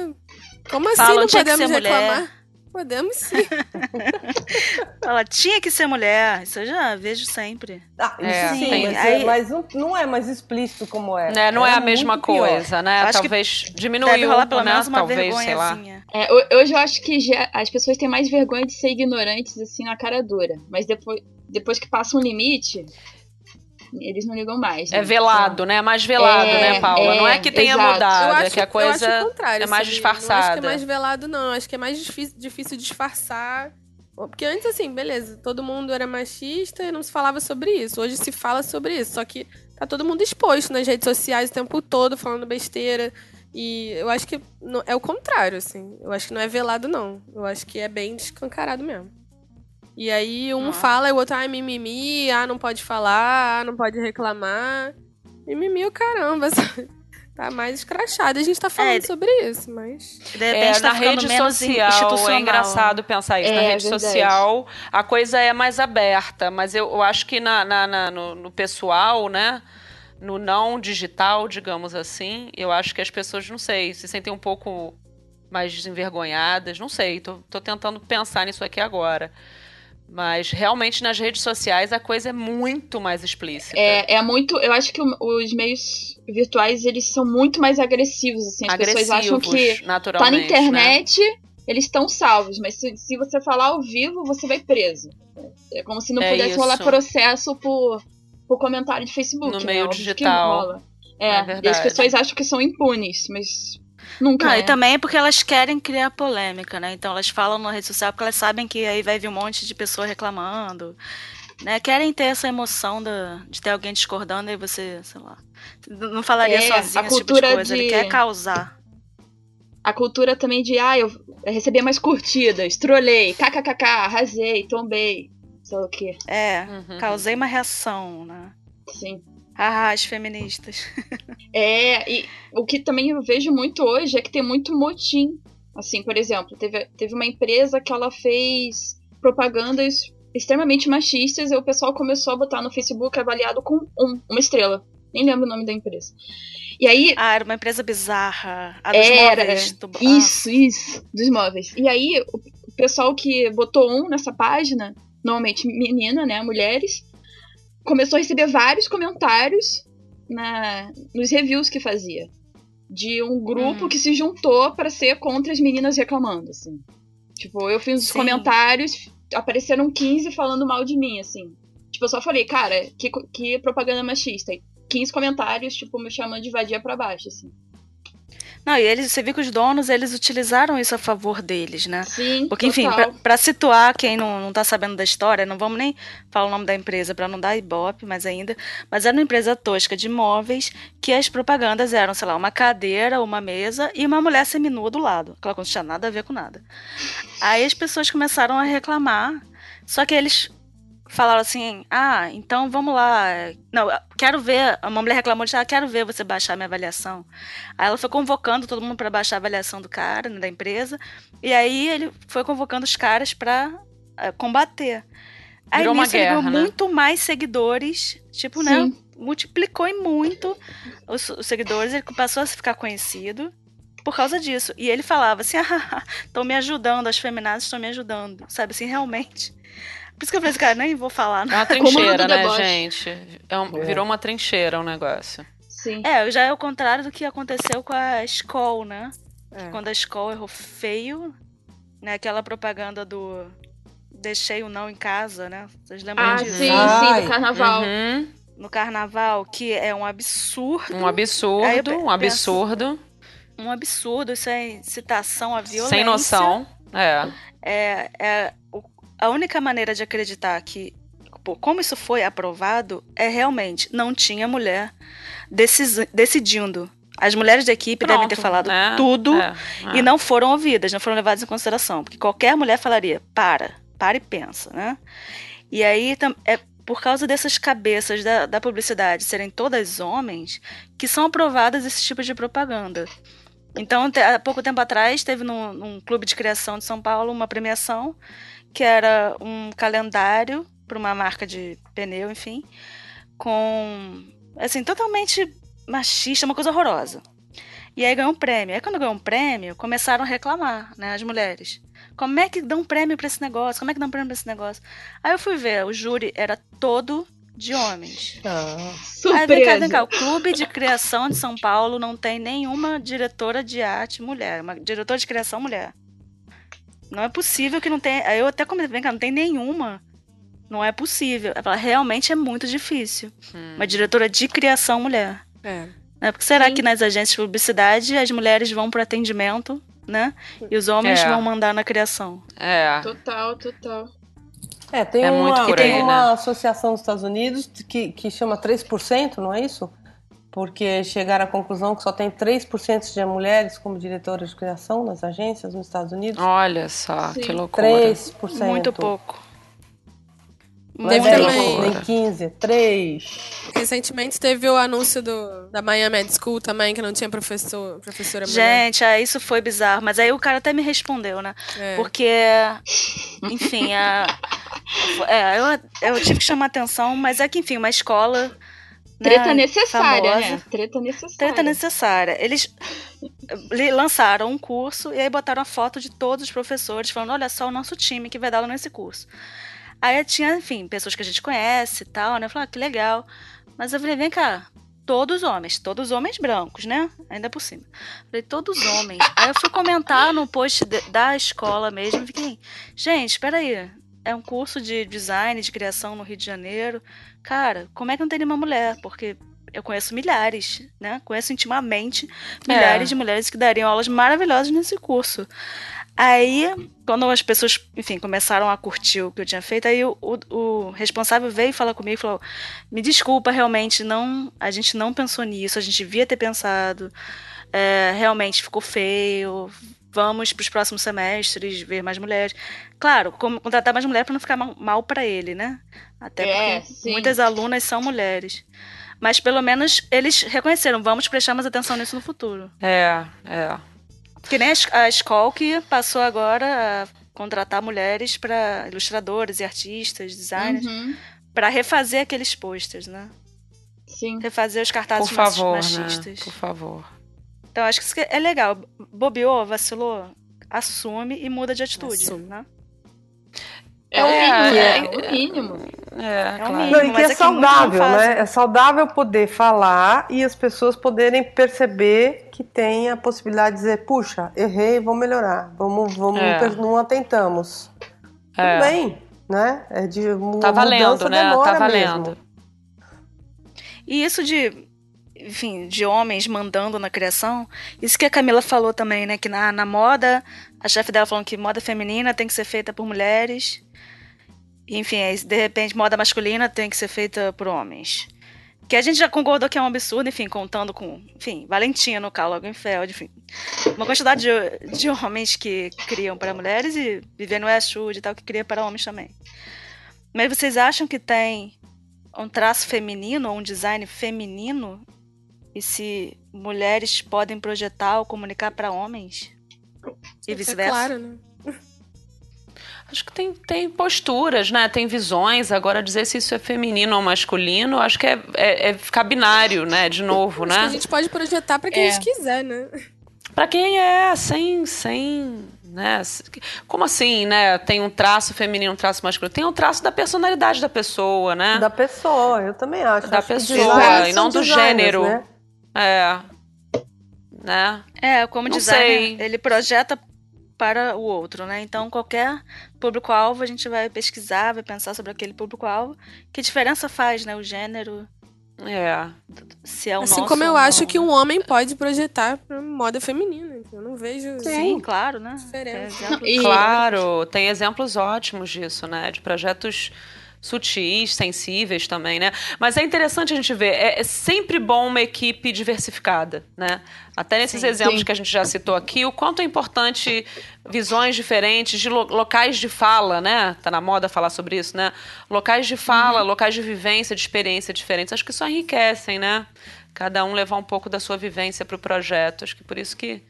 Como assim Falam, não que podemos ser mulher. Podemos sim. [LAUGHS] Ela tinha que ser mulher. Isso eu já vejo sempre. Ah, isso É, sim, tem- mas, aí- é- mas não, não é mais explícito como é. Né, não é a mesma muito pior. coisa, né? Acho que Talvez Deve diminuiu, rolar pelo né? menos uma Talvez, sei lá. vergonhazinha. É, ho- hoje eu acho que já- as pessoas têm mais vergonha de ser ignorantes, assim, na cara dura. Mas depois, depois que passa um limite, eles não ligam mais. É né? velado, né? Mais velado, É, né, Paula? é, não é que tenha exato. mudado, eu acho, é que a coisa acho o contrário, é mais sabia? Não acho que disfarçada. é mais velado, não. Acho que é mais difícil, difícil disfarçar. Porque antes, assim, beleza, todo mundo era machista e não se falava sobre isso. Hoje se fala sobre isso. Só que tá todo mundo exposto nas redes sociais o tempo todo, falando besteira. E eu acho que não- é o contrário, assim. Eu acho que não é velado, não. Eu acho que é bem escancarado mesmo. E aí um Ah. fala e o outro, ah, mimimi, ah, não pode falar, ah, não pode reclamar. Mimimi o caramba, [LAUGHS] sabe? Tá mais escrachado. A gente tá falando É, sobre isso, mas. De repente É, tá na rede social é engraçado pensar isso. na É, rede verdade. social a coisa é mais aberta, mas eu, eu acho que na, na- na- no, no pessoal, né? No não digital, digamos assim, eu acho que as pessoas, não sei, se sentem um pouco mais desenvergonhadas, não sei, tô, tô tentando pensar nisso aqui agora. Mas realmente nas redes sociais a coisa é muito mais explícita. É, é muito. Eu acho que o- os meios virtuais eles são muito mais agressivos. Assim, as Agressivos, pessoas acham que tá na né? internet, eles estão salvos, mas se, se você falar ao vivo, você vai preso. É como se não É pudesse rolar isso. processo por, por comentário de Facebook. No né? meio Óbvio que digital. É É, e as pessoas acham que são impunes, mas nunca. Não, é. e também porque elas querem criar polêmica, né? Então elas falam na rede social porque elas sabem que aí vai vir um monte de pessoa reclamando. Né? Querem ter essa emoção da- de ter alguém discordando e você, sei lá. Não falaria É, sozinho a esse tipo de coisa. Ele de- quer causar. A cultura também de, ah, eu recebi mais curtidas, trolei, kkkk, arrasei, tombei, sei lá o quê. É, Uhum. causei uma reação, né? Sim. Ah, as feministas. É, e o que também eu vejo muito hoje é que tem muito motim. Assim, por exemplo, teve, teve uma empresa que ela fez propagandas extremamente machistas e o pessoal começou a botar no Facebook avaliado com um, uma estrela. Nem lembro o nome da empresa. E aí, Ah, era uma empresa bizarra. A dos Era, móveis do... Isso, isso, dos móveis. E aí, o o pessoal que botou um nessa página, normalmente menina, né, mulheres, começou a receber vários comentários na, nos reviews que fazia. De um grupo Hum. que se juntou pra ser contra as meninas reclamando, assim. Tipo, eu fiz os comentários, apareceram 15 falando mal de mim, assim. Tipo, eu só falei, cara, que, que propaganda machista. E 15 comentários, tipo, me chamando de vadia pra baixo, assim. Não, e eles, você viu que os donos, eles utilizaram isso a favor deles, né? Sim, Porque, enfim, pra situar quem não, não tá sabendo da história, não vamos nem falar o nome da empresa pra não dar ibope, mas ainda. Mas era uma empresa tosca de móveis que as propagandas eram, sei lá, uma cadeira, uma mesa e uma mulher seminua do lado. Aquela coisa não tinha nada a ver com nada. Aí as pessoas começaram a reclamar, só que eles falaram assim: ah, então vamos lá. Não, quero ver. Uma mulher reclamou de ah, quero ver você baixar minha avaliação. Aí ela foi convocando todo mundo para baixar a avaliação do cara, né, da empresa. E aí ele foi convocando os caras para combater. Aí Virou uma nisso ele ganhou guerra, né? muito mais seguidores, tipo, né? Sim. Multiplicou em muito os, os seguidores, ele passou a ficar conhecido por causa disso. E ele falava assim: [LAUGHS] ah, estão me ajudando, as feminazes estão me ajudando. Sabe assim, realmente. Por isso que eu falei cara, nem vou falar É uma no trincheira, né, deboche. gente? É um- É. Virou uma trincheira o negócio. Sim. É, já é o contrário do que aconteceu com a Skoll, né? É. Quando a Skoll errou feio, né? Aquela propaganda do deixei o não em casa, né? Vocês lembram Ah, disso? sim, sim, Ai. do carnaval. Uhum. No carnaval, que é um absurdo. Um absurdo, um absurdo. Um absurdo, isso é incitação à violência. Sem noção. É. É, é o- a única maneira de acreditar que pô, como isso foi aprovado é realmente não tinha mulher decis- decidindo. As mulheres da equipe devem ter Pronto, falado né? tudo É, é. e não foram ouvidas, não foram levadas em consideração. Porque qualquer mulher falaria, para, para e pensa, né? E aí é por causa dessas cabeças da, da publicidade serem todas homens que são aprovadas esse tipo de propaganda. Então, há pouco tempo atrás, teve num, num clube de criação de São Paulo uma premiação que era um calendário para uma marca de pneu, enfim, com assim totalmente machista, uma coisa horrorosa. E aí ganhou um prêmio. Aí quando ganhou um prêmio, começaram a reclamar, né, as mulheres. Como é que dão prêmio pra esse negócio? Como é que dão prêmio pra esse negócio? Aí eu fui ver, o júri era todo de homens. Ah, Aí vem cá, Surpresa. vem cá, o Clube de Criação de São Paulo não tem nenhuma diretora de arte mulher, uma diretora de criação mulher. Não é possível que não tenha. Aí eu até comentei, vem cá, não tem nenhuma. Não é possível. Ela realmente é muito difícil. Hum. Uma diretora de criação mulher. É. Né? Porque será Sim. que nas agências de publicidade as mulheres vão pro atendimento, né? E os homens É. vão mandar na criação. É. Total, total. É, tem É uma, muito por tem aí, uma né? associação nos Estados Unidos que, que chama 3%, não é isso? Porque chegaram à conclusão que só tem 3% de mulheres como diretoras de criação nas agências nos Estados Unidos. Olha só, Sim. que loucura. 3%. Muito pouco. Não é Teve 10, também. nem 15, 3. Recentemente teve o anúncio do, da Miami Med School também, que não tinha professor, professora mulher. Gente, ah, isso foi bizarro. Mas aí o cara até me respondeu, né? É. Porque, enfim, a, é, eu, eu tive que chamar atenção, mas é que, enfim, uma escola. Treta né, necessária, famosa, né? Treta necessária. Treta necessária. Eles lançaram um curso e aí botaram a foto de todos os professores, falando: olha só o nosso time que vai dar aula nesse curso. Aí tinha, enfim, pessoas que a gente conhece e tal, né? Eu falei, ah, que legal. Mas eu falei, vem cá, todos homens, todos homens brancos, né? Ainda por cima. Falei, todos homens. Aí eu fui comentar no post de- da escola mesmo, fiquei, gente, espera aí. É um curso de design, de criação no Rio de Janeiro. Cara, como é que não tem nenhuma mulher? Porque eu conheço milhares, né? Conheço intimamente milhares É. de mulheres que dariam aulas maravilhosas nesse curso. Aí, quando as pessoas, enfim, começaram a curtir o que eu tinha feito, aí o, o, o responsável veio falar comigo e falou: Me desculpa, realmente, não, a gente não pensou nisso, a gente devia ter pensado. é, realmente ficou feio. Vamos para os próximos semestres ver mais mulheres. Claro, como contratar mais mulheres para não ficar mal, mal para ele, né? Até É, porque sim. muitas alunas são mulheres. Mas pelo menos eles reconheceram, vamos prestar mais atenção nisso no futuro. É, é. Que nem a, es- a escola que passou agora a contratar mulheres para ilustradores e artistas, designers, Uhum, para refazer aqueles posters, né? sim. Refazer os cartazes Por favor, né? machistas. Por favor. Então acho que isso é legal. Bobeou, vacilou, assume e muda de atitude, Assume. né? É o É, mínimo, é, é o mínimo. É, É claro. mínimo. Não, e que é é saudável, né? É saudável poder falar e as pessoas poderem perceber que tem a possibilidade de dizer, puxa, errei, vou melhorar. Vamos, vamos, É. não atentamos. É. Tudo bem, né? É de Tá a valendo, né? Tá valendo. mesmo. E isso de, enfim, de homens mandando na criação, isso que a Camila falou também, né? Que na, na moda, a chefe dela falando que moda feminina tem que ser feita por mulheres. Enfim, de repente, moda masculina tem que ser feita por homens. Que a gente já concordou que é um absurdo, enfim, contando com, enfim, Valentino, Karl Lagerfeld, enfim. Uma quantidade de, de homens que criam para mulheres e Vivienne Westwood e tal, que cria para homens também. Mas vocês acham que tem um traço feminino ou um design feminino? E se mulheres podem projetar ou comunicar para homens? E É vice-versa? claro, né? Acho que tem, tem posturas, né? Tem visões. Agora, dizer se isso é feminino ou masculino, acho que é, é, é ficar binário, né? De novo, Acho que a né? gente pode projetar pra quem É. a gente quiser, né? Pra quem é, sem, sem, né? Como assim, né? Tem um traço feminino, um traço masculino. Tem um traço da personalidade da pessoa, né? Da pessoa, eu também acho. Da Acho pessoa, e não do designers, gênero. né? É. Né? É, como Não designer, sei. ele projeta para o outro, né? Então, qualquer público-alvo, a gente vai pesquisar, vai pensar sobre aquele público-alvo. Que diferença faz, né? O gênero, É. se é o assim nosso como eu acho não, que né? um homem pode projetar pra moda feminina. Eu não vejo. Sim, claro, né? Diferença. E- Claro, tem exemplos ótimos disso, né? De projetos sutis, sensíveis também, né? Mas é interessante a gente ver, é, é sempre bom uma equipe diversificada, né? Até nesses Sim. exemplos Sim. que a gente já citou aqui, o quanto é importante visões diferentes de lo- locais de fala, né? Tá na moda falar sobre isso, né? Locais de fala, locais de vivência, de experiência diferentes. Acho que isso enriquecem, né? Cada um levar um pouco da sua vivência para o projeto. Acho que por isso que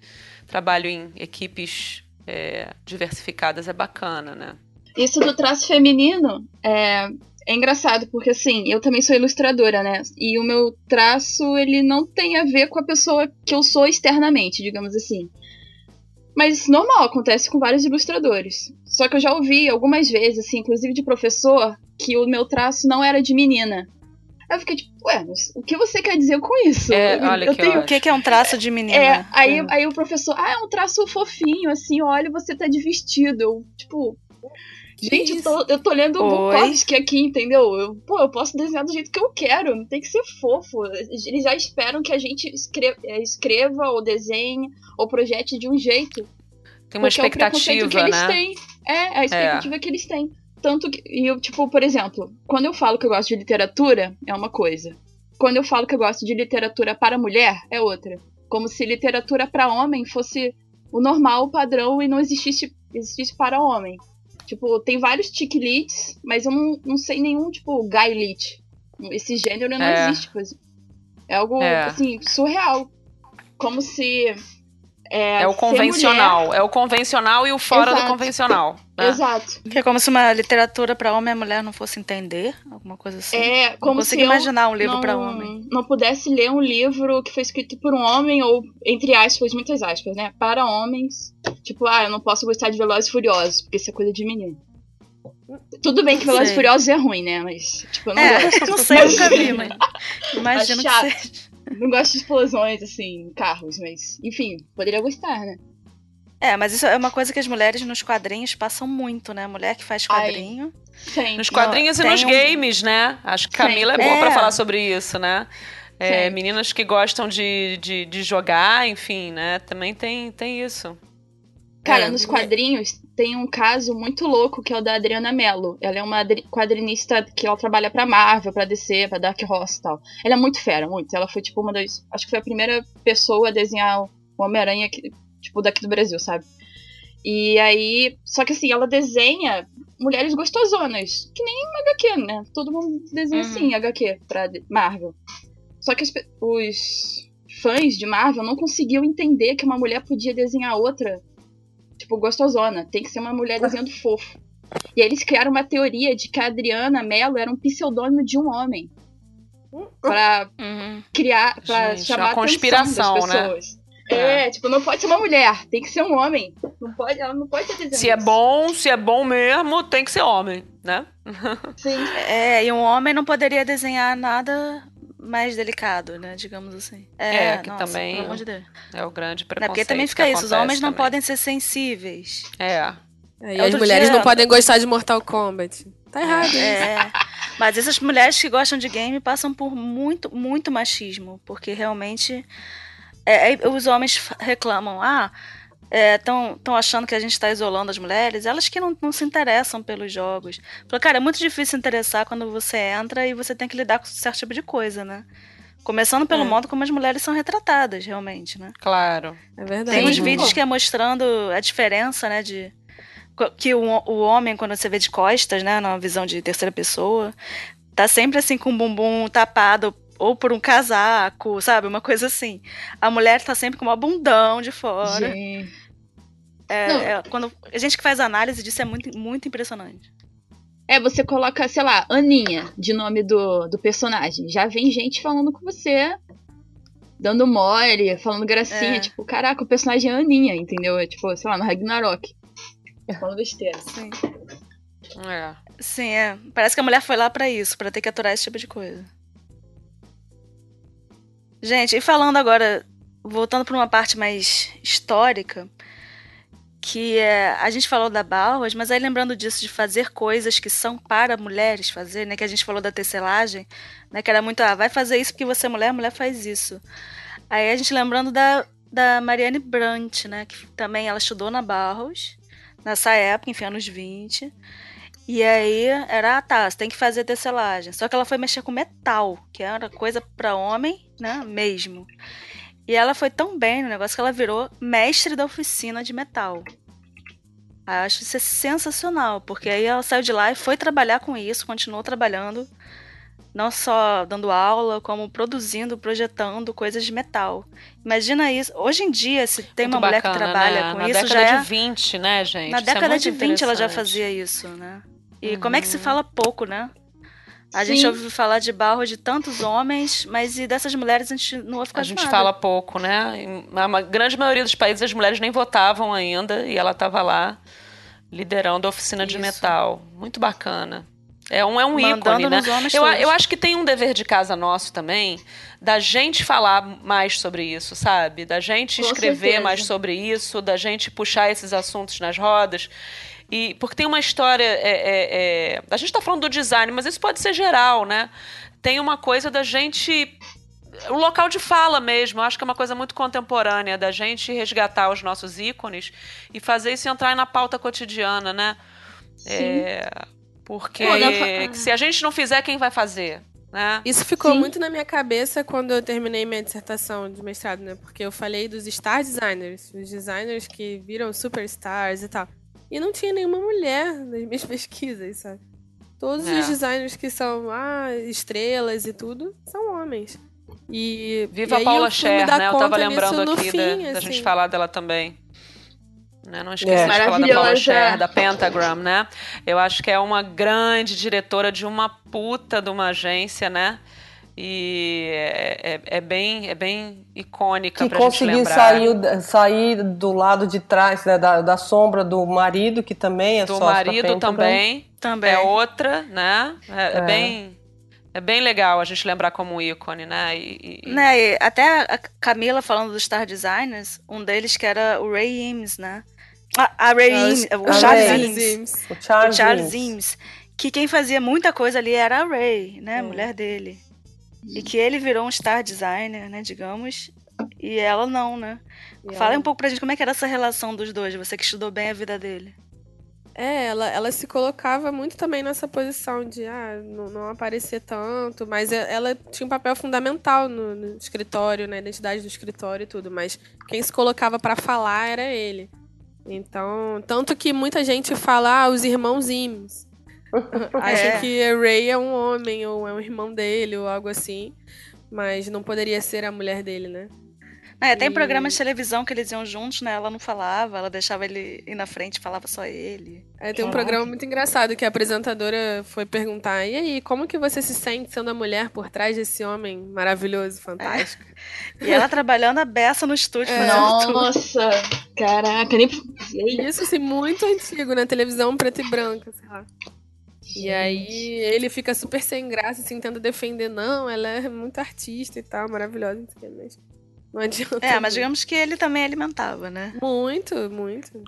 trabalho em equipes é, diversificadas é bacana, né? Isso do traço feminino é, é engraçado, porque assim, eu também sou ilustradora, né? E o meu traço, ele não tem a ver com a pessoa que eu sou externamente, digamos assim. Mas normal, acontece com vários ilustradores. Só que eu já ouvi algumas vezes, assim, inclusive de professor, que o meu traço não era de menina. Aí eu fiquei tipo, ué, mas o que você quer dizer com isso? É, olha eu que tenho O que, que é um traço de menina? é, aí, Hum. aí o professor, ah, é um traço fofinho, assim, olha, você tá de vestido. Eu, tipo, gente, eu tô, eu tô lendo o? Bukowski aqui, entendeu? Eu, pô, eu posso desenhar do jeito que eu quero, não tem que ser fofo. Eles já esperam que a gente escreva, escreva ou desenhe ou projete de um jeito. Tem uma porque é o preconceito que expectativa, eles né? têm. É, a expectativa que eles têm. Tanto que, e eu, tipo, por exemplo, quando eu falo que eu gosto de literatura, é uma coisa. Quando eu falo que eu gosto de literatura para mulher, é outra. Como se literatura para homem fosse o normal, o padrão, e não existisse, existisse para homem. Tipo, tem vários chick leads, mas eu não, não sei nenhum, tipo, guy lead. Esse gênero não É. existe, pois. É algo, É. assim, surreal. Como se. É, É o convencional. É o convencional e o fora do Exato. convencional. mulher- né? Exato. Que é como se uma literatura para homem e mulher não fosse entender, alguma coisa assim. É não como se consigo eu imaginar um livro não, para homem. não pudesse ler um livro que foi escrito por um homem, ou, entre aspas, muitas aspas, né? Para homens. Tipo, ah, eu não posso gostar de Velozes e Furiosos, porque isso é coisa de menino. Tudo bem que Velozes e. Furiosos é ruim, né? Mas, tipo, eu não É, gosto. não sei, nunca vi, mas [LAUGHS] imagino que chato. seja. Não gosto de explosões, assim, carros, mas, enfim, poderia gostar, né? É, mas isso é uma coisa que as mulheres nos quadrinhos passam muito, né? Mulher que faz Ai, quadrinho. Tem. Nos quadrinhos Não, e nos um- games, né? Acho que. Camila é boa É. pra falar sobre isso, né? É, meninas que gostam de, de, de jogar, enfim, né? Também tem, tem isso. Cara, É, nos quadrinhos tem um caso muito louco que é o da Adriana Mello. Ela é uma adri- quadrinista que ela trabalha pra Marvel, pra DC, pra Dark Horse e tal. Ela é muito fera, muito. Ela foi tipo uma das, acho que foi a primeira pessoa a desenhar o Homem-Aranha tipo daqui do Brasil, sabe? E aí, só que assim, ela desenha mulheres gostosonas, que nem HQ, né? Todo mundo desenha Uhum. assim, HQ pra Marvel. Só que as os fãs de Marvel não conseguiam entender que uma mulher podia desenhar outra tipo, gostosona. Tem que ser uma mulher desenhando fofo. E aí eles criaram uma teoria de que a Adriana Mello era um pseudônimo de um homem. Pra Uhum. criar, pra Gente, chamar uma a atenção conspiração, das né? pessoas. É. tipo, não pode ser uma mulher, tem que ser um homem. Não pode, ela não pode ser desenhando Se é bom, se é bom mesmo, tem que ser homem, né? Sim. É, e um homem não poderia desenhar nada mais delicado, né? Digamos assim. É, que nossa, também- Pelo amor de Deus. É o grande preconceito. porque também fica isso, os homens não também. podem ser sensíveis. É. Aí as Outro mulheres dia- não podem gostar de Mortal Kombat. Tá errado. isso. É. Mas essas mulheres que gostam de game passam por muito, muito machismo, porque realmente é, é, os homens reclamam, ah, estão tão achando que a gente está isolando as mulheres, elas que não, não se interessam pelos jogos. Cara, é muito difícil se interessar quando você entra e você tem que lidar com certo tipo de coisa, né? Começando pelo É. modo como as mulheres são retratadas, realmente, né? Claro. É verdade. Tem uns Sim. vídeos que é mostrando a diferença, né, de que o, o homem quando você vê de costas, né, numa visão de terceira pessoa, tá sempre assim com o bumbum tapado ou por um casaco, sabe, uma coisa assim. A mulher tá sempre com uma bundão de fora. Gente. É, é, quando a gente que faz análise disso é muito, muito impressionante. É, você coloca, sei lá, Aninha, de nome do, do personagem. Já vem gente falando com você, dando mole, falando gracinha. É. Tipo, caraca, o personagem é Aninha, entendeu? É tipo, sei lá, no Ragnarok. Falando besteira. Sim. É. Sim, é. Parece que a mulher foi lá pra isso, pra ter que aturar esse tipo de coisa. Gente, e falando agora, voltando pra uma parte mais histórica, que é, a gente falou da Bauhaus, mas aí lembrando disso de fazer coisas que são para mulheres fazer, né, que a gente falou da tecelagem, né, que era muito, ah, vai fazer isso porque você é mulher, mulher faz isso. Aí a gente lembrando da, da Marianne Brandt, né, que também ela estudou na Bauhaus, nessa época, enfim, anos 20, e aí era, ah, tá, você tem que fazer tecelagem. Só que ela foi mexer com metal, que era coisa pra homem, né, mesmo. E ela foi tão bem no negócio que ela virou mestre da oficina de metal. Ah, Eu acho isso sensacional, porque aí ela saiu de lá e foi trabalhar com isso, continuou trabalhando, não só dando aula, como produzindo, projetando coisas de metal. Imagina isso. Hoje em dia, se tem Muito uma mulher que bacana, trabalha né? com Na isso, década já é de 20, né, gente? na Isso é década muito de 20 ela já fazia isso, né? E como é que se Uhum. fala pouco, né? A Sim. gente ouve falar de barro de tantos homens, mas e dessas mulheres a gente não ouve A quase gente nada. fala pouco, né? Na grande maioria dos países as mulheres nem votavam ainda e ela estava lá liderando a oficina de Isso. metal. Muito bacana. É um, é um Mandando ícone, né? Eu, a- todos. eu acho que tem um dever de casa nosso também, da gente falar mais sobre isso, sabe? Da gente escrever mais sobre isso, da gente puxar esses assuntos nas rodas. E porque tem uma história. é, é, é, a gente está falando do design, mas isso pode ser geral, né? Tem uma coisa da gente. O local de fala mesmo, eu acho que é uma coisa muito contemporânea, da gente resgatar os nossos ícones e fazer isso entrar na pauta cotidiana, né? É, porque Pô, dá pra- se a gente não fizer, quem vai fazer? Né? Isso ficou Sim. muito na minha cabeça quando eu terminei minha dissertação de mestrado, né? Porque eu falei dos star designers, os designers que viram superstars e tal. E não tinha nenhuma mulher nas minhas [LAUGHS] pesquisas, sabe? Todos É. os designers que são ah, estrelas e tudo são homens. E, Viva e a aí Paula Scher, né? Eu tava lembrando aqui da, fim, da assim. gente falar dela também. Né? Não esqueci É. de falar da Paula. Scher, da Pentagram, né? Eu acho que é uma grande diretora de uma puta de uma agência, né? E é, é- é bem, é bem icônica Que pra gente conseguiu lembrar. sair, sair do lado de trás, né, da, da sombra do marido, que também é do marido também. Também. É outra, né? É, é É. bem. É bem legal a gente lembrar como um ícone, né? E, e- Né, e até a Camila falando dos Star Designers, um deles que era o Ray Eames, né? A, a Ray Eames, o a Charles. Eames. O O Charles, Charles Eames. Que quem fazia muita coisa ali era a Ray, né? A Hum. mulher dele. E que ele virou um Star Designer, né? Digamos. E ela não, né? E Fala ela- um pouco pra gente como é que era essa relação dos dois, você que estudou bem a vida dele. É, ela, ela se colocava muito também nessa posição de ah, não, não aparecer tanto, mas ela tinha um papel fundamental no, no escritório, na identidade do escritório e tudo, mas quem se colocava pra falar era ele. Então, tanto que muita gente fala, ah, os irmãos Imes. [LAUGHS] Acha É. que a Ray é um homem, ou é um irmão dele, ou algo assim. Mas não poderia ser a mulher dele, né? É, tem E- programas de televisão que eles iam juntos, né? Ela não falava, ela deixava ele ir na frente, falava só ele. Aí tem um programa muito engraçado que a apresentadora foi perguntar: e aí, como que você se sente sendo a mulher por trás desse homem maravilhoso, fantástico? E ela trabalhando a beça no estúdio, tudo. Nossa, caraca, nem. Isso, assim, muito antigo, na televisão preta e branca, sei lá. E aí ele fica super sem graça, assim, tenta defender, não, ela é muito artista e tal, maravilhosa, não sei o que, mas não adianta. É, mas digamos que ele também alimentava, né? Muito, muito.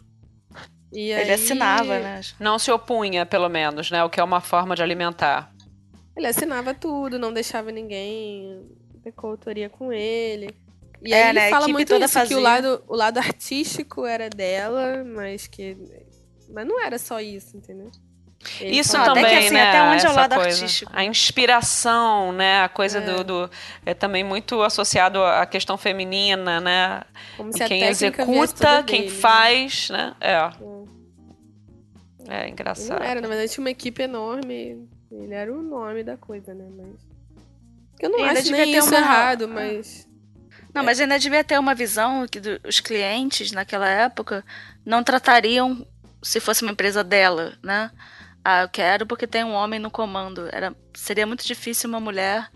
E Ele aí- assinava, né? Não se opunha, pelo menos, né? O que é uma forma de alimentar. Ele assinava tudo, não deixava ninguém ter coautoria com ele. E É, aí ele né, a fala muito toda isso, que o lado, o lado artístico era dela, mas que. Mas não era só isso, entendeu? Ele Isso falava- Até que, também, assim, né? até onde é o lado coisa. artístico? A inspiração, né? A coisa É. do, do- É também muito associado à questão feminina, né? Como se a quem executa, quem dele, né? faz, né? É. É Ele não engraçado. era, na verdade tinha uma equipe enorme. Ele era o nome da coisa, né? Mas. Eu não E ainda acho devia nem ter isso uma- errado, mas. Não, mas ainda devia ter uma visão que os clientes naquela época não tratariam se fosse uma empresa dela, né? Ah, eu quero porque tem um homem no comando. Era, seria muito difícil uma mulher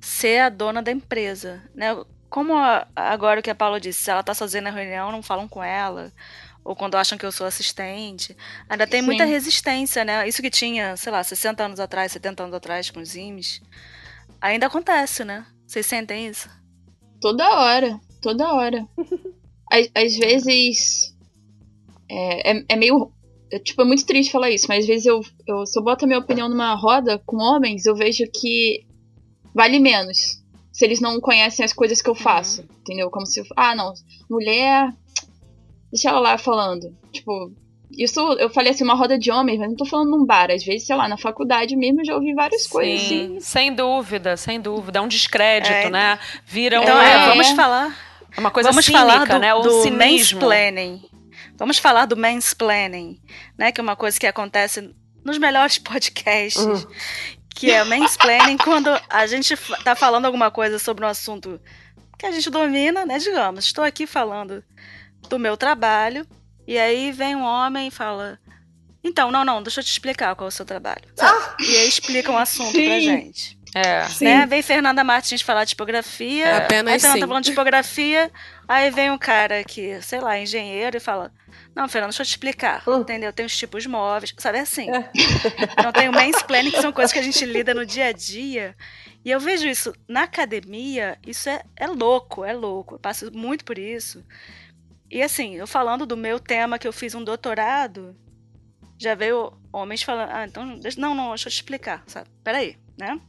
ser a dona da empresa, né? Como a- agora o que a Paula disse, se ela tá sozinha na reunião, não falam com ela. Ou quando acham que eu sou assistente. Ainda tem Sim. muita resistência, né? Isso que tinha, sei lá, 60 anos atrás, 70 anos atrás com os IMES. Ainda acontece, né? Vocês sentem isso? Toda hora, toda hora. [LAUGHS] Às, às vezes. É, é, é meio. É, tipo, é muito triste falar isso, mas às vezes eu, eu. Se eu boto a minha opinião numa roda com homens, eu vejo que vale menos. Se eles não conhecem as coisas que eu faço. Entendeu? Como se. Ah, não. Mulher. Deixa ela lá falando. Tipo. Isso eu falei assim, uma roda de homens, mas não tô falando num bar. Às vezes, sei lá, na faculdade mesmo eu já ouvi várias coisas assim. Sim, sem dúvida, sem dúvida. É um descrédito, É. né? Vira Então, uma, é, É. vamos falar, uma coisa vamos cínica, falar do, né? Um do cinismo. mansplaining. Vamos falar do mansplaining, né? Que é uma coisa que acontece nos melhores podcasts. Uhum. Que é o mansplaining [LAUGHS] quando a gente tá falando alguma coisa sobre um assunto que a gente domina, né? Digamos, estou aqui falando do meu trabalho, e aí vem um homem e fala. Então, não, não, deixa eu te explicar qual é o seu trabalho. sabe? E aí explica um assunto pra Sim. gente. É. Né? Vem Fernanda Martins falar de tipografia. Apenas aí Fernanda tá falando de tipografia. Aí vem um cara que, sei lá, engenheiro e fala: Não, Fernanda, deixa eu te explicar. Hum. Entendeu? Tem os tipos móveis. Sabe é assim? É. [LAUGHS] Não tem o mansplaining, que são coisas que a gente lida no dia a dia. E eu vejo isso na academia, isso é, é louco, é louco. Eu passo muito por isso. E assim, eu falando do meu tema que eu fiz um doutorado, já veio homens falando, ah, então, não, não, deixa eu te explicar, sabe? Peraí, né?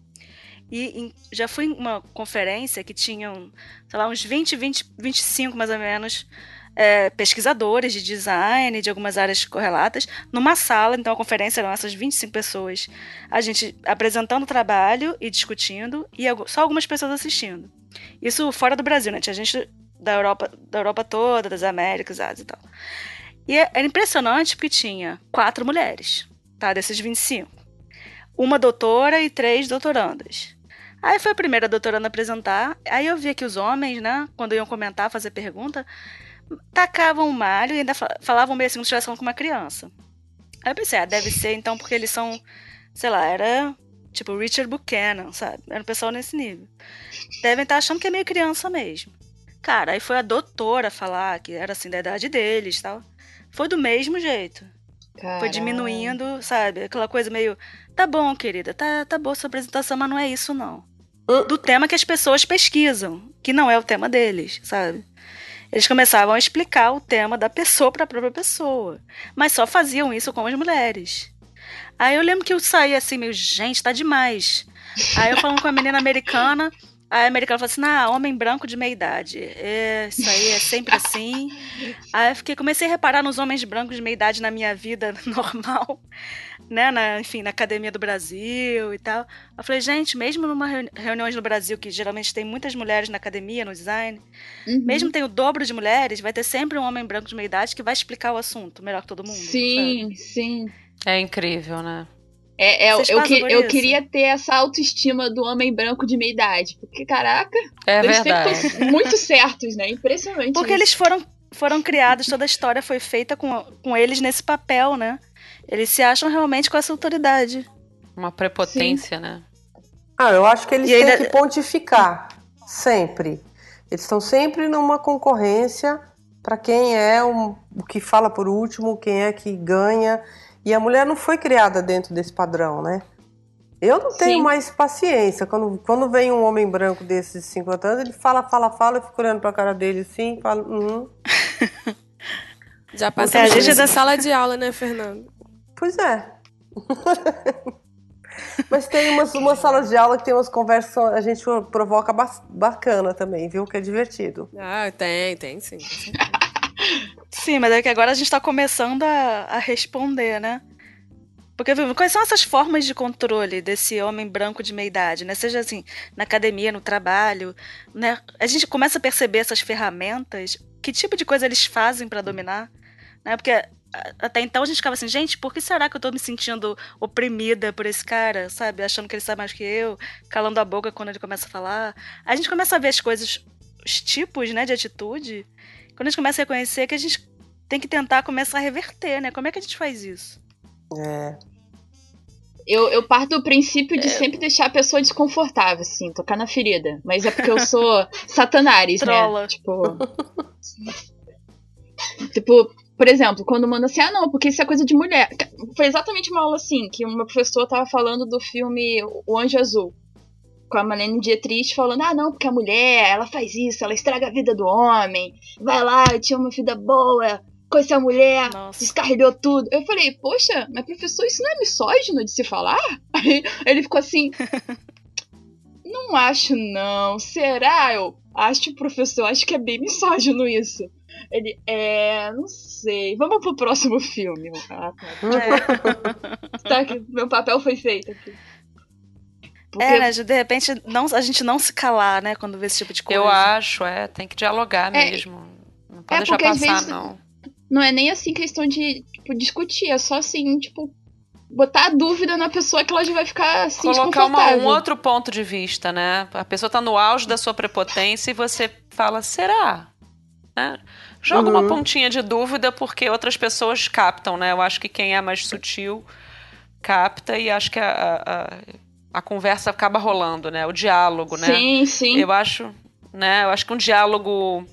E em- já fui em uma conferência que tinham, sei lá, uns 20, 20 25 mais ou menos é, pesquisadores de design de algumas áreas correlatas numa sala. Então a conferência eram essas 25 pessoas, a gente apresentando o trabalho e discutindo, e só algumas pessoas assistindo. Isso fora do Brasil, né? Tinha gente da Europa, da Europa toda, das Américas, Ásia e tal. E é- era impressionante porque tinha quatro mulheres, tá? Desses 25. Uma doutora e três doutorandas. Aí foi a primeira doutoranda a apresentar. Aí eu via que os homens, né, quando iam comentar, fazer pergunta, tacavam o malho e ainda fa- falavam meio assim como se estivesse com uma criança. Aí eu pensei, ah, deve [LAUGHS] ser então porque eles são, sei lá, era tipo Richard Buchanan, sabe? Era um pessoal nesse nível. Devem estar achando que é meio criança mesmo. Cara, aí foi a doutora falar que era assim da idade deles e tal. Foi do mesmo jeito. Foi Caralho. diminuindo, sabe? Aquela coisa meio. Tá bom, querida, tá, tá boa sua apresentação, mas não é isso, não. Do tema que as pessoas pesquisam, que não é o tema deles, sabe? Eles começavam a explicar o tema da pessoa para a própria pessoa. Mas só faziam isso com as mulheres. Aí eu lembro que eu saí assim, meio, gente, tá demais. Aí eu falando com a menina americana, aí a americana falou assim: ah, homem branco de meia idade. É, isso aí é sempre assim. Aí eu fiquei, comecei a reparar nos homens brancos de meia idade na minha vida [LAUGHS] normal, né? Na, enfim, na academia do Brasil e tal. Eu falei, gente, mesmo numa reuni- reuniões no Brasil, que geralmente tem muitas mulheres na academia, no design, Uhum. mesmo tem o dobro de mulheres, vai ter sempre um homem branco de meia idade que vai explicar o assunto melhor que todo mundo. sabe? Sim, sim. É incrível, né? É, é, eu, que- eu queria ter essa autoestima do homem branco de meia idade. Porque, caraca, É eles verdade. sempre estão muito certos, né? Impressionante. Porque isso. eles foram, foram criados, toda a história foi feita com, com eles nesse papel, né? Eles se acham realmente com essa autoridade. Uma prepotência, né? Ah, eu acho que eles E ainda- têm que pontificar. Sempre. Eles estão sempre numa concorrência para quem é um- o que fala por último, quem é que ganha. E a mulher não foi criada dentro desse padrão, né? Eu não tenho Sim. mais paciência. Quando, quando vem um homem branco desses de 50 anos, ele fala, fala, fala, eu fico olhando pra cara dele assim, falo, uhum. [LAUGHS] Já É, passamos a gente é da- sala de aula, né, Fernando? Pois é. Mas tem umas, umas salas de aula que tem umas conversas, a gente provoca bacana também, viu? Que é divertido. Ah, tem, tem sim. Sim, mas é que agora a gente tá começando a, a responder, né? Porque viu, quais são essas formas de controle desse homem branco de meia idade, né? Seja assim, na academia, no trabalho, né? A gente começa a perceber essas ferramentas, que tipo de coisa eles fazem pra dominar, né? Porque até então a gente ficava assim, gente, por que será que eu tô me sentindo oprimida por esse cara, sabe? Achando que ele sabe mais que eu, calando a boca quando ele começa a falar. A gente começa a ver as coisas, os tipos, né, de atitude, quando a gente começa a reconhecer que a gente tem que tentar começar a reverter, né? Como é que a gente faz isso? É. Eu, eu parto do princípio É. de sempre deixar a pessoa desconfortável, assim, tocar na ferida. Mas é porque eu sou [LAUGHS] satanares, né? Tipo. [LAUGHS] tipo, por exemplo, quando manda assim, ah, não, porque isso é coisa de mulher. Foi exatamente uma aula assim, que uma professora tava falando do filme O Anjo Azul. Com a Marlene Dietrich falando, ah, não, porque a mulher, ela faz isso, ela estraga a vida do homem. Vai lá, eu tinha uma vida boa, com essa mulher, Nossa. descarrilhou tudo. Eu falei, poxa, mas professor, isso não é misógino de se falar? [LAUGHS] Aí ele ficou assim. Não acho, não. Será? Eu acho, professor, acho que é bem misógino isso. Ele, é, não sei. Vamos pro próximo filme. Ah, [LAUGHS] tá. tá que meu papel foi feito aqui. Porque É, né? De repente, não, a gente não se calar, né? Quando vê esse tipo de coisa. Eu acho, é, tem que dialogar É, mesmo. Não pode é deixar passar, vezes- não. não é nem assim questão de tipo, discutir, é só assim, tipo, botar a dúvida na pessoa que ela já vai ficar assim, Colocar uma- um outro ponto de vista, né? A pessoa tá no auge da sua prepotência e você fala, será? Né? Joga uma Uhum. pontinha de dúvida porque outras pessoas captam, né? Eu acho que quem é mais sutil capta e acho que a, a, a- a conversa acaba rolando, né? O diálogo, né? Sim, sim. Eu acho, né? Eu acho que um diálogo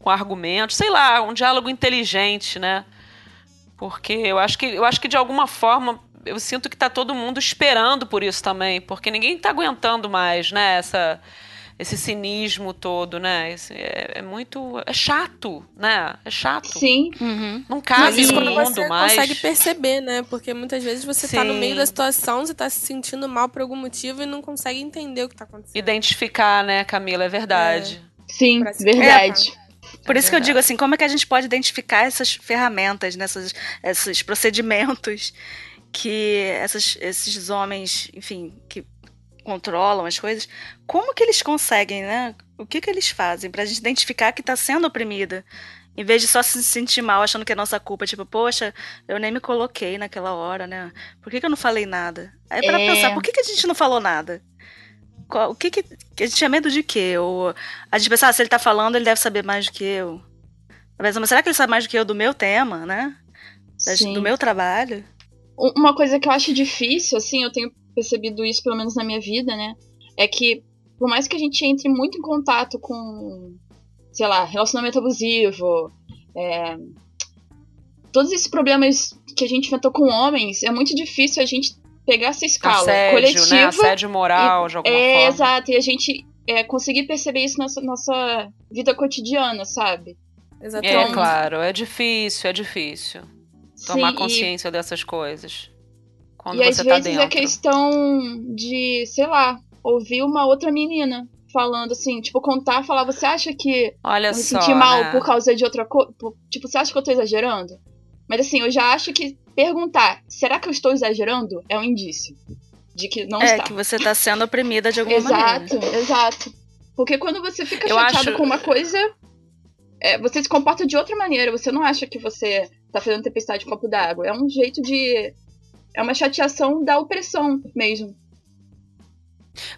com argumentos, sei lá, um diálogo inteligente, né? Porque eu acho que eu acho que de alguma forma eu sinto que tá todo mundo esperando por isso também, porque ninguém tá aguentando mais, né? Essa esse cinismo todo, né? Esse- é, é muito é chato, né? É chato. Sim. Uhum. Não cabe Mas isso no quando mundo você mais. consegue perceber, né? Porque muitas vezes você tá no Sim. meio da situação, você tá se sentindo mal por algum motivo e não consegue entender o que tá acontecendo. Identificar, né, Camila? É verdade. Sim, Pra se verdade. Por É isso que eu verdade. digo assim, como é que a gente pode identificar essas ferramentas, nessas, esses procedimentos que essas- esses homens, enfim, que controlam as coisas, como que eles conseguem, né? O que que eles fazem pra gente identificar que tá sendo oprimida Em vez de só se sentir mal achando que é nossa culpa, tipo, poxa, eu nem me coloquei naquela hora, né? Por que, que eu não falei nada? Aí para É. pensar, por que, que a gente não falou nada? Qual- o que, que que a gente tinha medo de quê? Ou a gente pensar, ah, se ele tá falando, ele deve saber mais do que eu. Mas será que ele sabe mais do que eu do meu tema, né? Sim. do meu trabalho? Um- Uma coisa que eu acho difícil, assim, eu tenho percebido isso pelo menos na minha vida, né? É que por mais que a gente entre muito em contato com, sei lá, relacionamento abusivo, é, todos esses problemas que a gente enfrentou com homens, é muito difícil a gente pegar essa escala Assédio, coletiva. né? Assédio moral, de alguma é, forma. exato, e a gente é, conseguir perceber isso na nossa, nossa vida cotidiana, sabe? Exatamente. É claro, é difícil, é difícil. Tomar Sim, e- consciência dessas coisas. Quando e às você tá vezes dentro. é questão de, sei lá, ouvir uma outra menina falando assim, tipo, contar, falar, você acha que Olha eu me só. senti mal né? por causa de outra coisa? Tipo, você acha que eu tô exagerando? Mas assim, eu já acho que perguntar, será que eu estou exagerando? É um indício de que não é, está. que você tá sendo oprimida de alguma Exato, maneira. exato. Porque quando você fica Eu chateado acho- com uma coisa, é, você se comporta de outra maneira. Você não acha que você tá fazendo tempestade de copo d'água. É um jeito de. É uma chateação da opressão mesmo.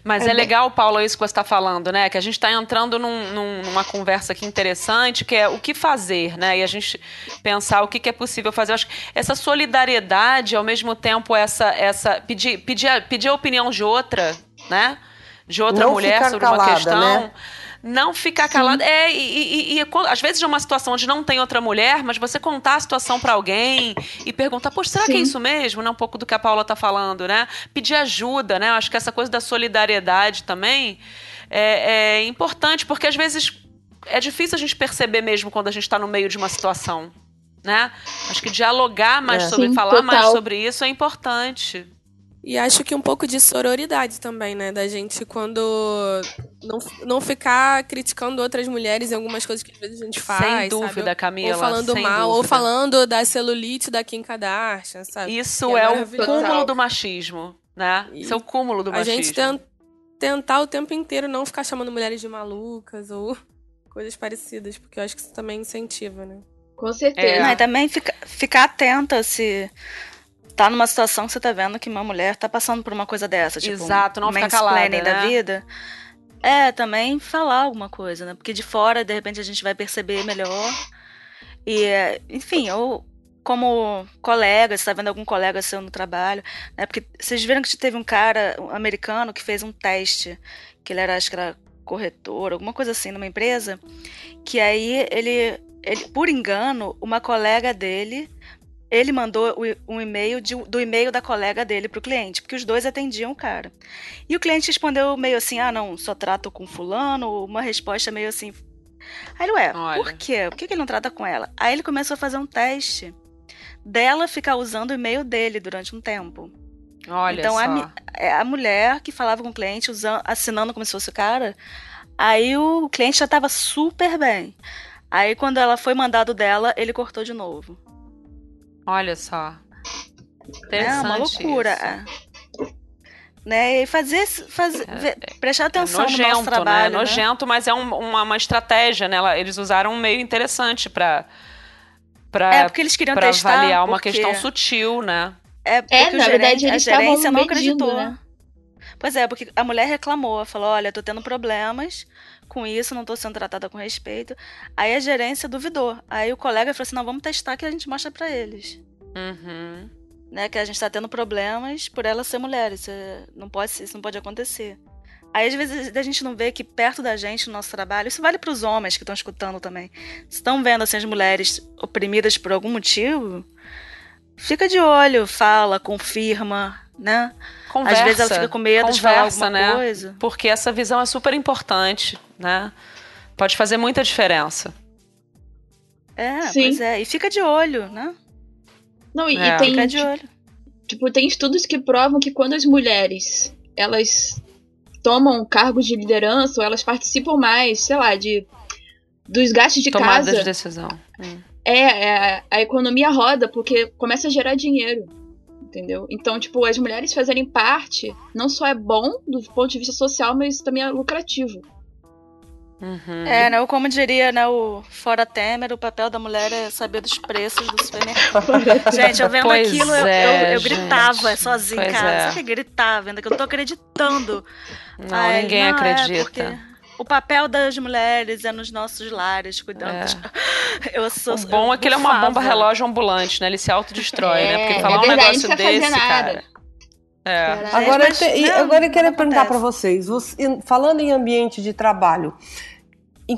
Mas É é, legal, Paulo, isso que você está falando, né? Que a gente está entrando num- num- numa conversa aqui interessante, que é o que fazer, né? E a gente pensar o que, que é possível fazer. Eu acho que essa solidariedade, ao mesmo tempo, essa, essa pedir, pedir, a- pedir a opinião de outra, né? De outra Não mulher sobre uma calada, questão. né? Não ficar calada. É, e, e- e- quando- às vezes é uma situação onde não tem outra mulher, mas você contar a situação para alguém e perguntar, poxa, será que é Sim. isso mesmo? Né? Um pouco do que a Paula tá falando, né? Pedir ajuda, né? Eu acho que essa coisa da solidariedade também é, é importante, porque às vezes é difícil a gente perceber mesmo quando a gente está no meio de uma situação. Né? Acho que dialogar mais É. sobre, Sim, falar mais total. sobre isso é importante. E acho que um pouco de sororidade também, né? Da gente quando não, não ficar criticando outras mulheres em algumas coisas que às vezes a gente faz. sem sabe? dúvida, Camila. Ou falando sem mal, ou dúvida. falando da celulite da Kim Kardashian, sabe? Isso é agora o cúmulo do machismo, né? E Isso é o cúmulo do a machismo. gente ten- tentar o tempo inteiro não ficar chamando mulheres de malucas ou [LAUGHS] coisas parecidas, porque eu acho que isso também incentiva, né? Com certeza. É. E também fica, ficar atenta se tá numa situação que você tá vendo que uma mulher tá passando por uma coisa dessa. Tipo, Exato, não um ficar calada, mansplaining da né? vida. É, também falar alguma coisa, né? Porque de fora, de repente, a gente vai perceber melhor. E, enfim, ou como colega, você tá vendo algum colega seu no trabalho, né? Porque vocês viram que teve um cara um americano que fez um teste, que ele era, acho que era corretor, alguma coisa assim, numa empresa, que aí ele, ele por engano, uma colega dele, ele mandou o- um e-mail de- do e-mail da colega dele pro cliente, porque os dois atendiam o cara. E o cliente respondeu meio assim, ah, não, só trato com fulano, uma resposta meio assim. Aí ele, ué, Olha. por quê? Por que ele não trata com ela? Aí ele começou a fazer um teste dela ficar usando o e-mail dele durante um tempo. Olha Então, só. a É a mulher que falava com o cliente, usando, assinando como se fosse o cara. Aí o cliente já tava super bem. Aí quando ela foi mandado dela, ele cortou de novo. Olha só. É Interessante uma loucura. isso. é. Né? E fazer, fazer ver- prestar É atenção no nojento, nosso trabalho. né? né? Nojento, mas é um- uma, uma estratégia, né? Eles usaram um meio interessante para para É porque eles queriam testar. avaliar uma porque- questão sutil, né? É, porque É, o na gerente- verdade, a eles gerência estavam não medindo, acreditou. né? Pois é, porque a mulher reclamou, falou: olha, tô tendo problemas com isso, não tô sendo tratada com respeito. Aí a gerência duvidou. Aí o colega falou assim: não, vamos testar que a gente mostra pra eles. Uhum. Né, que a gente tá tendo problemas por ela ser mulher. Isso, é- não pode, isso não pode acontecer. Aí, às vezes, a gente não vê que perto da gente, no nosso trabalho, isso vale para os homens que estão escutando também. Se estão vendo assim, as mulheres oprimidas por algum motivo, fica de olho, fala, confirma, né? Conversa. Às vezes ela fica com medo de falar conversa, alguma né? coisa. Porque essa visão é super importante, né? Pode fazer muita diferença. É, Sim. pois é. E fica de olho, né? Não, e, É. e tem, Fica de olho. tipo, tem estudos que provam que quando as mulheres, elas tomam cargos de liderança ou elas participam mais, sei lá, de dos gastos de Tomada casa, de decisão. Hum. é, é, a economia roda porque começa a gerar dinheiro. Entendeu? Então, tipo, as mulheres fazerem parte não só é bom do ponto de vista social, mas também é lucrativo. Uhum. É, né? Ou como diria, né, o Fora Temer, o papel da mulher é saber dos preços do supermercado. [LAUGHS] gente, eu vendo Pois aquilo, eu, é, eu, eu gritava gente. sozinha em casa. é. Sabe que gritar, vendo que eu não tô acreditando. Não, Aí, ninguém não, é acredita. porque o papel das mulheres é nos nossos lares, cuidando. É. [LAUGHS] Eu sou. O bom é que ele é uma bomba relógio ambulante, né? Ele se autodestrói, É, né? Porque é falar um verdade, negócio não precisa desse, cara. É. Agora, mas eu, te- não, agora eu quero perguntar para vocês, você- falando em ambiente de trabalho, em,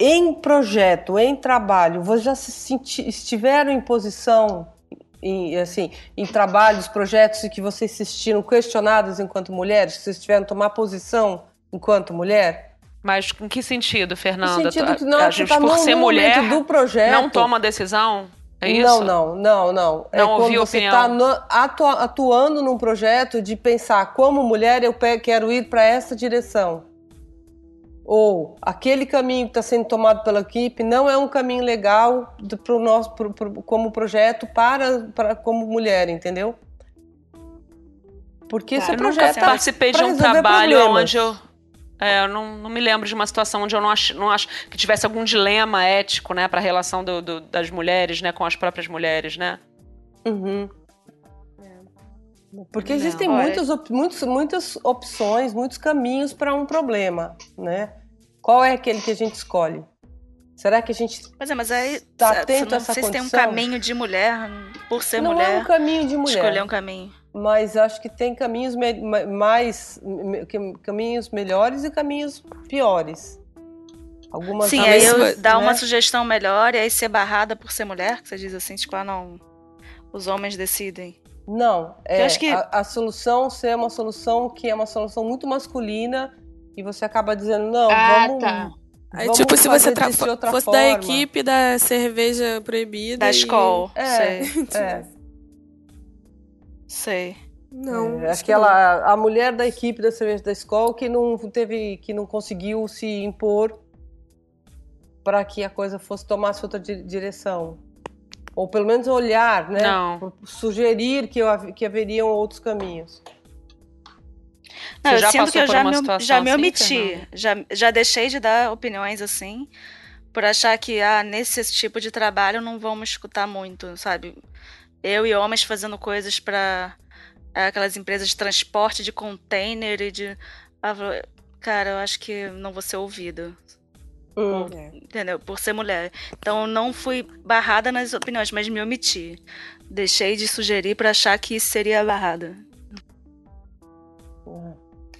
em projeto, em trabalho, vocês já se senti- estiveram em posição, em, assim, em trabalhos, projetos em que vocês se sentiram questionadas enquanto mulheres, que vocês tiveram que tomar posição enquanto mulher? Mas em que sentido, No Fernanda? sentido que não, a gente, tá por no, ser no mulher, do projeto. não toma decisão? É isso? Não, não, não, não. É Não quando ouvi você está atuando num projeto de pensar como mulher eu quero ir para essa direção. Ou aquele caminho que está sendo tomado pela equipe não é um caminho legal pro nosso, pro- pro- como projeto para, para como mulher, entendeu? Porque esse Tá. é Eu nunca projeto participei de um trabalho problemas. onde eu. É, eu não, não me lembro de uma situação onde eu não acho, não acho que tivesse algum dilema ético, né, para a relação do- do- das mulheres, né, com as próprias mulheres, né? Uhum. Porque Não. existem Olha- muitas, op- muitos, muitas opções, muitos caminhos para um problema, né? Qual é aquele que a gente escolhe? Será que a gente Pois é, mas aí. Tá atento não a essa sei se tem um condição? caminho de mulher, por ser não mulher, é um caminho de mulher, escolher um caminho. mas acho que tem caminhos me- ma- mais caminhos melhores e caminhos piores. Algumas Sim, aí eu vezes, dar uma né? sugestão melhor e aí ser barrada por ser mulher, que você diz assim, tipo, ah, não. Os homens decidem. Não, é acho que- a, a solução ser uma solução que é uma solução muito masculina e você acaba dizendo não, Ah, vamos tá. Aí, vamos tipo, se você tra- fosse forma. da equipe da cerveja proibida. Da e- escola. É, Sei. [LAUGHS] é. Sei. Não. É, acho que aquela a mulher da equipe da cerveja da escola que não teve que não conseguiu se impor para que a coisa fosse tomasse outra di- direção ou pelo menos olhar né Não. sugerir que, que haveriam outros caminhos Não, Você já passou que eu por já uma me, já me assim, omiti. Fernanda? já, já deixei de dar opiniões assim, por achar que ah, nesse tipo de trabalho não vamos escutar muito, sabe? Eu e homens fazendo coisas para aquelas empresas de transporte de container e de. Ah, Cara, eu acho que não vou ser ouvida. Hum. Entendeu? Por ser mulher. Então eu não fui barrada nas opiniões, mas me omiti. Deixei de sugerir por achar que isso seria barrada.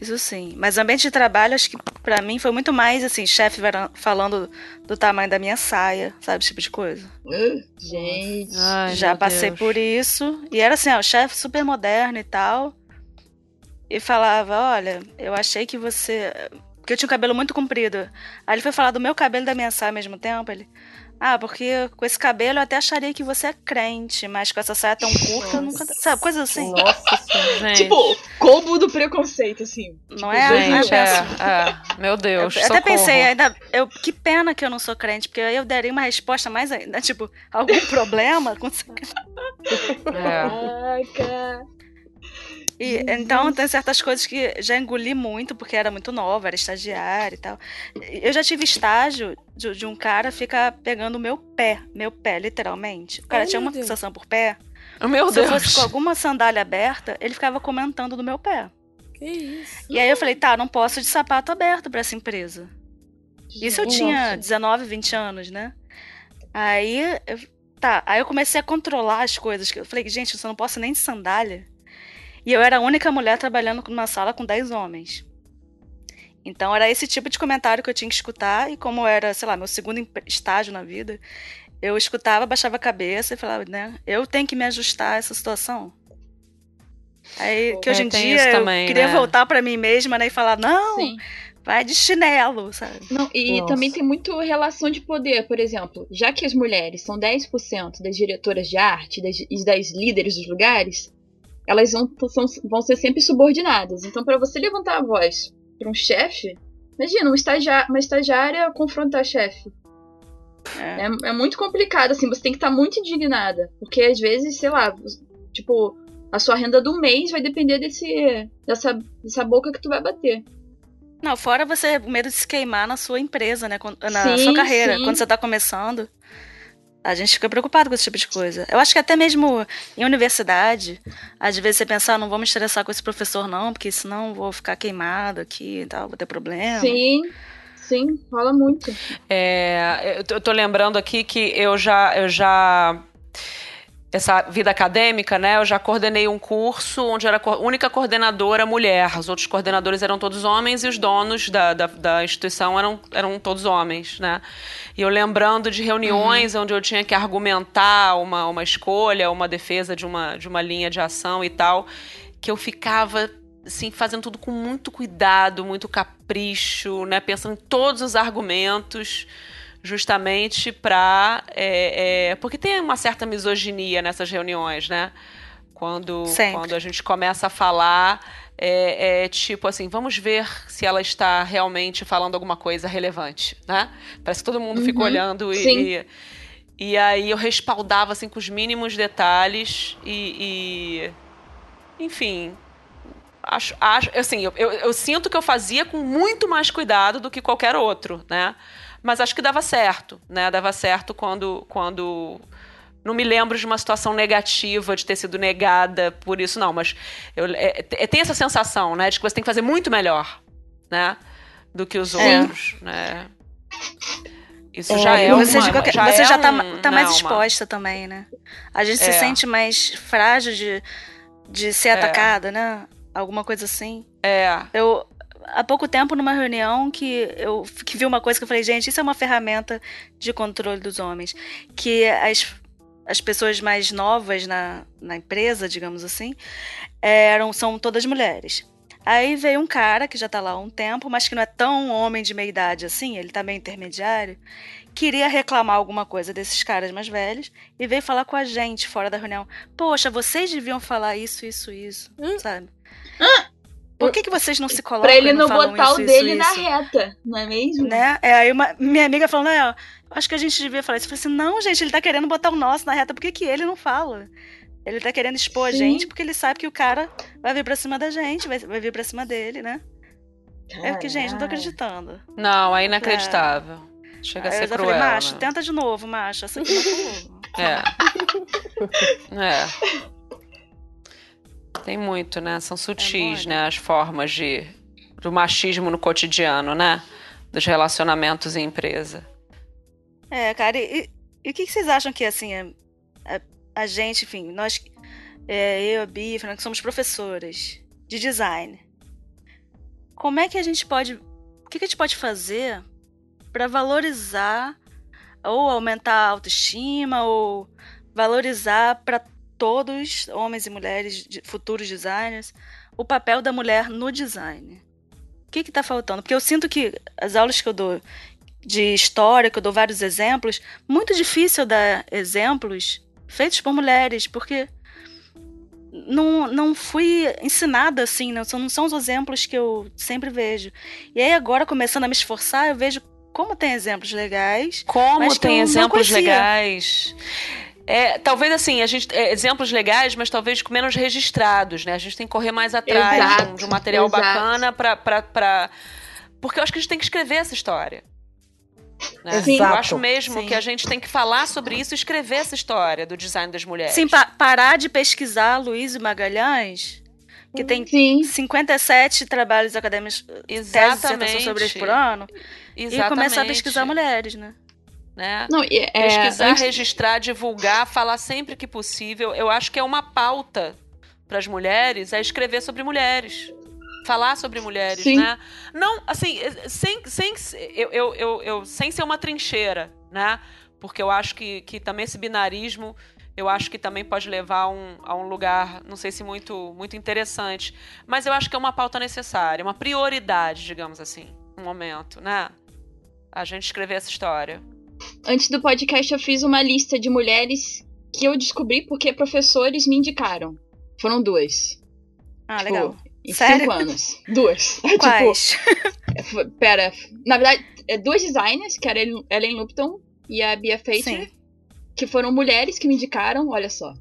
Isso sim. Mas ambiente de trabalho, acho que pra mim foi muito mais assim, chefe falando do tamanho da minha saia, sabe? Esse tipo de coisa. Gente. Ai, Já passei Deus. por isso. E era assim, ó, o chefe super moderno e tal. E falava, olha, eu achei que você. Porque eu tinha o cabelo muito comprido. Aí ele foi falar do meu cabelo e da minha saia ao mesmo tempo. Ele. Ah, porque com esse cabelo eu até acharia que você é crente, mas com essa saia tão curta, eu nunca. Sabe, coisa assim. nossa senhora. [LAUGHS] Gente, Tipo, combo do preconceito, assim. Não é? Aí eu gente, é, é. Meu Deus, Eu até socorro. pensei, ainda, eu, que pena que eu não sou crente, porque aí eu daria uma resposta mais ainda, [LAUGHS] tipo, algum problema? com esse- É. Caraca. E, então, tem certas coisas que já engoli muito, porque era muito nova, era estagiária e tal. Eu já tive estágio de, de um cara ficar pegando o meu pé, meu pé, literalmente. O cara Ai, tinha uma fixação por pé. Meu Se eu Deus. fosse com alguma sandália aberta, ele ficava comentando do meu pé. Que isso? E aí eu falei, tá, não posso de sapato aberto pra essa empresa. Isso eu Nossa. tinha 19, 20 anos, né? Aí, eu, tá, aí eu comecei a controlar as coisas. que Eu falei, gente, eu só não posso nem de sandália. E eu era a única mulher trabalhando numa sala com 10 homens. Então era esse tipo de comentário que eu tinha que escutar. E como era, sei lá, meu segundo estágio na vida, eu escutava, baixava a cabeça e falava, né? Eu tenho que me ajustar a essa situação. Aí, que É, hoje em tem dia isso eu também, queria né? voltar pra mim mesma, né? E falar, não, Sim. vai de chinelo, sabe? Não, e Nossa. também tem muito relação de poder, por exemplo, já que as mulheres são 10% das diretoras de arte das, e das líderes dos lugares, elas vão, são- vão ser sempre subordinadas. Então, para você levantar a voz para um chefe, imagina, uma, estagia, uma estagiária confrontar chefe. É. É, é muito complicado, assim, você tem que estar muito indignada. Porque às vezes, sei lá, tipo, a sua renda do mês vai depender desse, dessa, dessa boca que tu vai bater. Não, fora você medo de se queimar na sua empresa, né? Na Sim, sua carreira, sim. quando você tá começando. A gente fica preocupado com esse tipo de coisa. Eu acho que até mesmo em universidade, às vezes você pensa, ah, não vou me estressar com esse professor, não, porque senão eu vou ficar queimado aqui e tal, vou ter problema. Sim, sim, rola muito. É, eu tô- eu tô lembrando aqui que eu já, eu já essa vida acadêmica, né? Eu já coordenei um curso onde era a única coordenadora mulher. Os outros coordenadores eram todos homens e os donos da, da, da instituição eram, eram todos homens, né? E eu lembrando de reuniões onde eu tinha que argumentar uma, uma escolha, uma defesa de uma, de uma linha de ação e tal, que eu ficava assim, fazendo tudo com muito cuidado, muito capricho, né? Pensando em todos os argumentos justamente para é, é, porque tem uma certa misoginia nessas reuniões, né? Quando, Sempre. quando a gente começa a falar, é, é tipo assim, vamos ver se ela está realmente falando alguma coisa relevante, né? Parece que todo mundo fica Uhum, olhando e, e, e aí eu respaldava assim com os mínimos detalhes e, e enfim, acho, acho assim, eu, eu, eu sinto que eu fazia com muito mais cuidado do que qualquer outro, né? Mas acho que dava certo, né? Dava certo quando, quando não me lembro de uma situação negativa de ter sido negada por isso, não. Mas eu, é, é- tem essa sensação, né? De que você tem que fazer muito melhor, né? Do que os Sim. outros, né? Isso É, já é você uma, qualquer- já você é já tá, um- tá mais não, uma- exposta também, né? A gente se É. sente mais frágil de, de ser É. atacada, né? Alguma coisa assim. É, Eu, há pouco tempo, numa reunião, que eu que vi uma coisa que eu falei, gente, isso é uma ferramenta de controle dos homens. Que as, as pessoas mais novas na, na empresa, digamos assim, eram, são todas mulheres. Aí veio um cara que já tá lá há um tempo, mas que não é tão homem de meia idade assim, ele tá meio intermediário, queria reclamar alguma coisa desses caras mais velhos e veio falar com a gente fora da reunião. Poxa, vocês deviam falar isso, isso, isso, Hum. sabe? Por que, que vocês não se colocam Pra ele não falam botar isso, o isso, dele na isso? reta, não é mesmo? Né? É, aí uma- minha amiga falou, não, eu acho que a gente devia falar isso. Eu falei assim, não, gente, ele tá querendo botar o nosso na reta, por que, que ele não fala? Ele tá querendo expor a Sim. gente porque ele sabe que o cara vai vir pra cima da gente, vai, vai vir pra cima dele, né? É porque, gente, não tô acreditando. não, é inacreditável. Chega a Aí ser eu cruel. falei, macho, né? tenta de novo, macho. Essa aqui [LAUGHS] não colou. É. é. Tem muito, né? São sutis, mole. né? As formas de do machismo no cotidiano, né? Dos relacionamentos em empresa. É, cara, e, e o que, vocês acham que, assim, a, a- a gente, enfim, nós, é, eu, a Bia, que somos professoras de design, como é que a gente pode, o que, que a gente pode fazer para valorizar ou aumentar a autoestima ou valorizar para todos, homens e mulheres, de- futuros designers, o papel da mulher no design? O que que tá faltando? Porque eu sinto que as aulas que eu dou de história, que eu dou vários exemplos, muito difícil dar exemplos feitos por mulheres, porque não, não fui ensinada assim, não são, não são os exemplos que eu sempre vejo. E aí agora, começando a me esforçar, eu vejo como tem exemplos legais. Como tem exemplos legais. É, talvez assim, a gente, é, exemplos legais, mas talvez com menos registrados, né? A gente tem que correr mais atrás de um- Exato, de um material exato. bacana pra, pra, pra. Porque eu acho que a gente tem que escrever essa história. né? Sim. Eu Exato. acho mesmo Sim. que a gente tem que falar sobre isso e escrever essa história do design das mulheres. Sim, pa- parar de pesquisar Luiz e Magalhães, que tem Sim. 57 trabalhos acadêmicos, teses e Exatamente. dissertações sobre eles por ano, Exatamente. e começar a pesquisar mulheres, né? Né? Não, é, Pesquisar, antes- registrar, divulgar, falar sempre que possível. Eu acho que é uma pauta para as mulheres é escrever sobre mulheres. Falar sobre mulheres, Sim. né? Não, assim, sem, sem, eu, eu, eu, eu- sem ser uma trincheira, né? Porque eu acho que, que também esse binarismo, eu acho que também pode levar a um, a um lugar, não sei se muito, muito interessante. Mas eu acho que é uma pauta necessária, uma prioridade, digamos assim, um momento, né? A gente escrever essa história. Antes do podcast, eu fiz uma lista de mulheres que eu descobri porque professores me indicaram. Foram duas. Ah, Tipo, legal. Em Sério? cinco anos. Duas. [LAUGHS] [LAUGHS] tipo, Quais? foi- pera. Na verdade, é duas designers, que era a Ellen- Lupton e a Bia Feiter, Sim. que foram mulheres que me indicaram, olha só.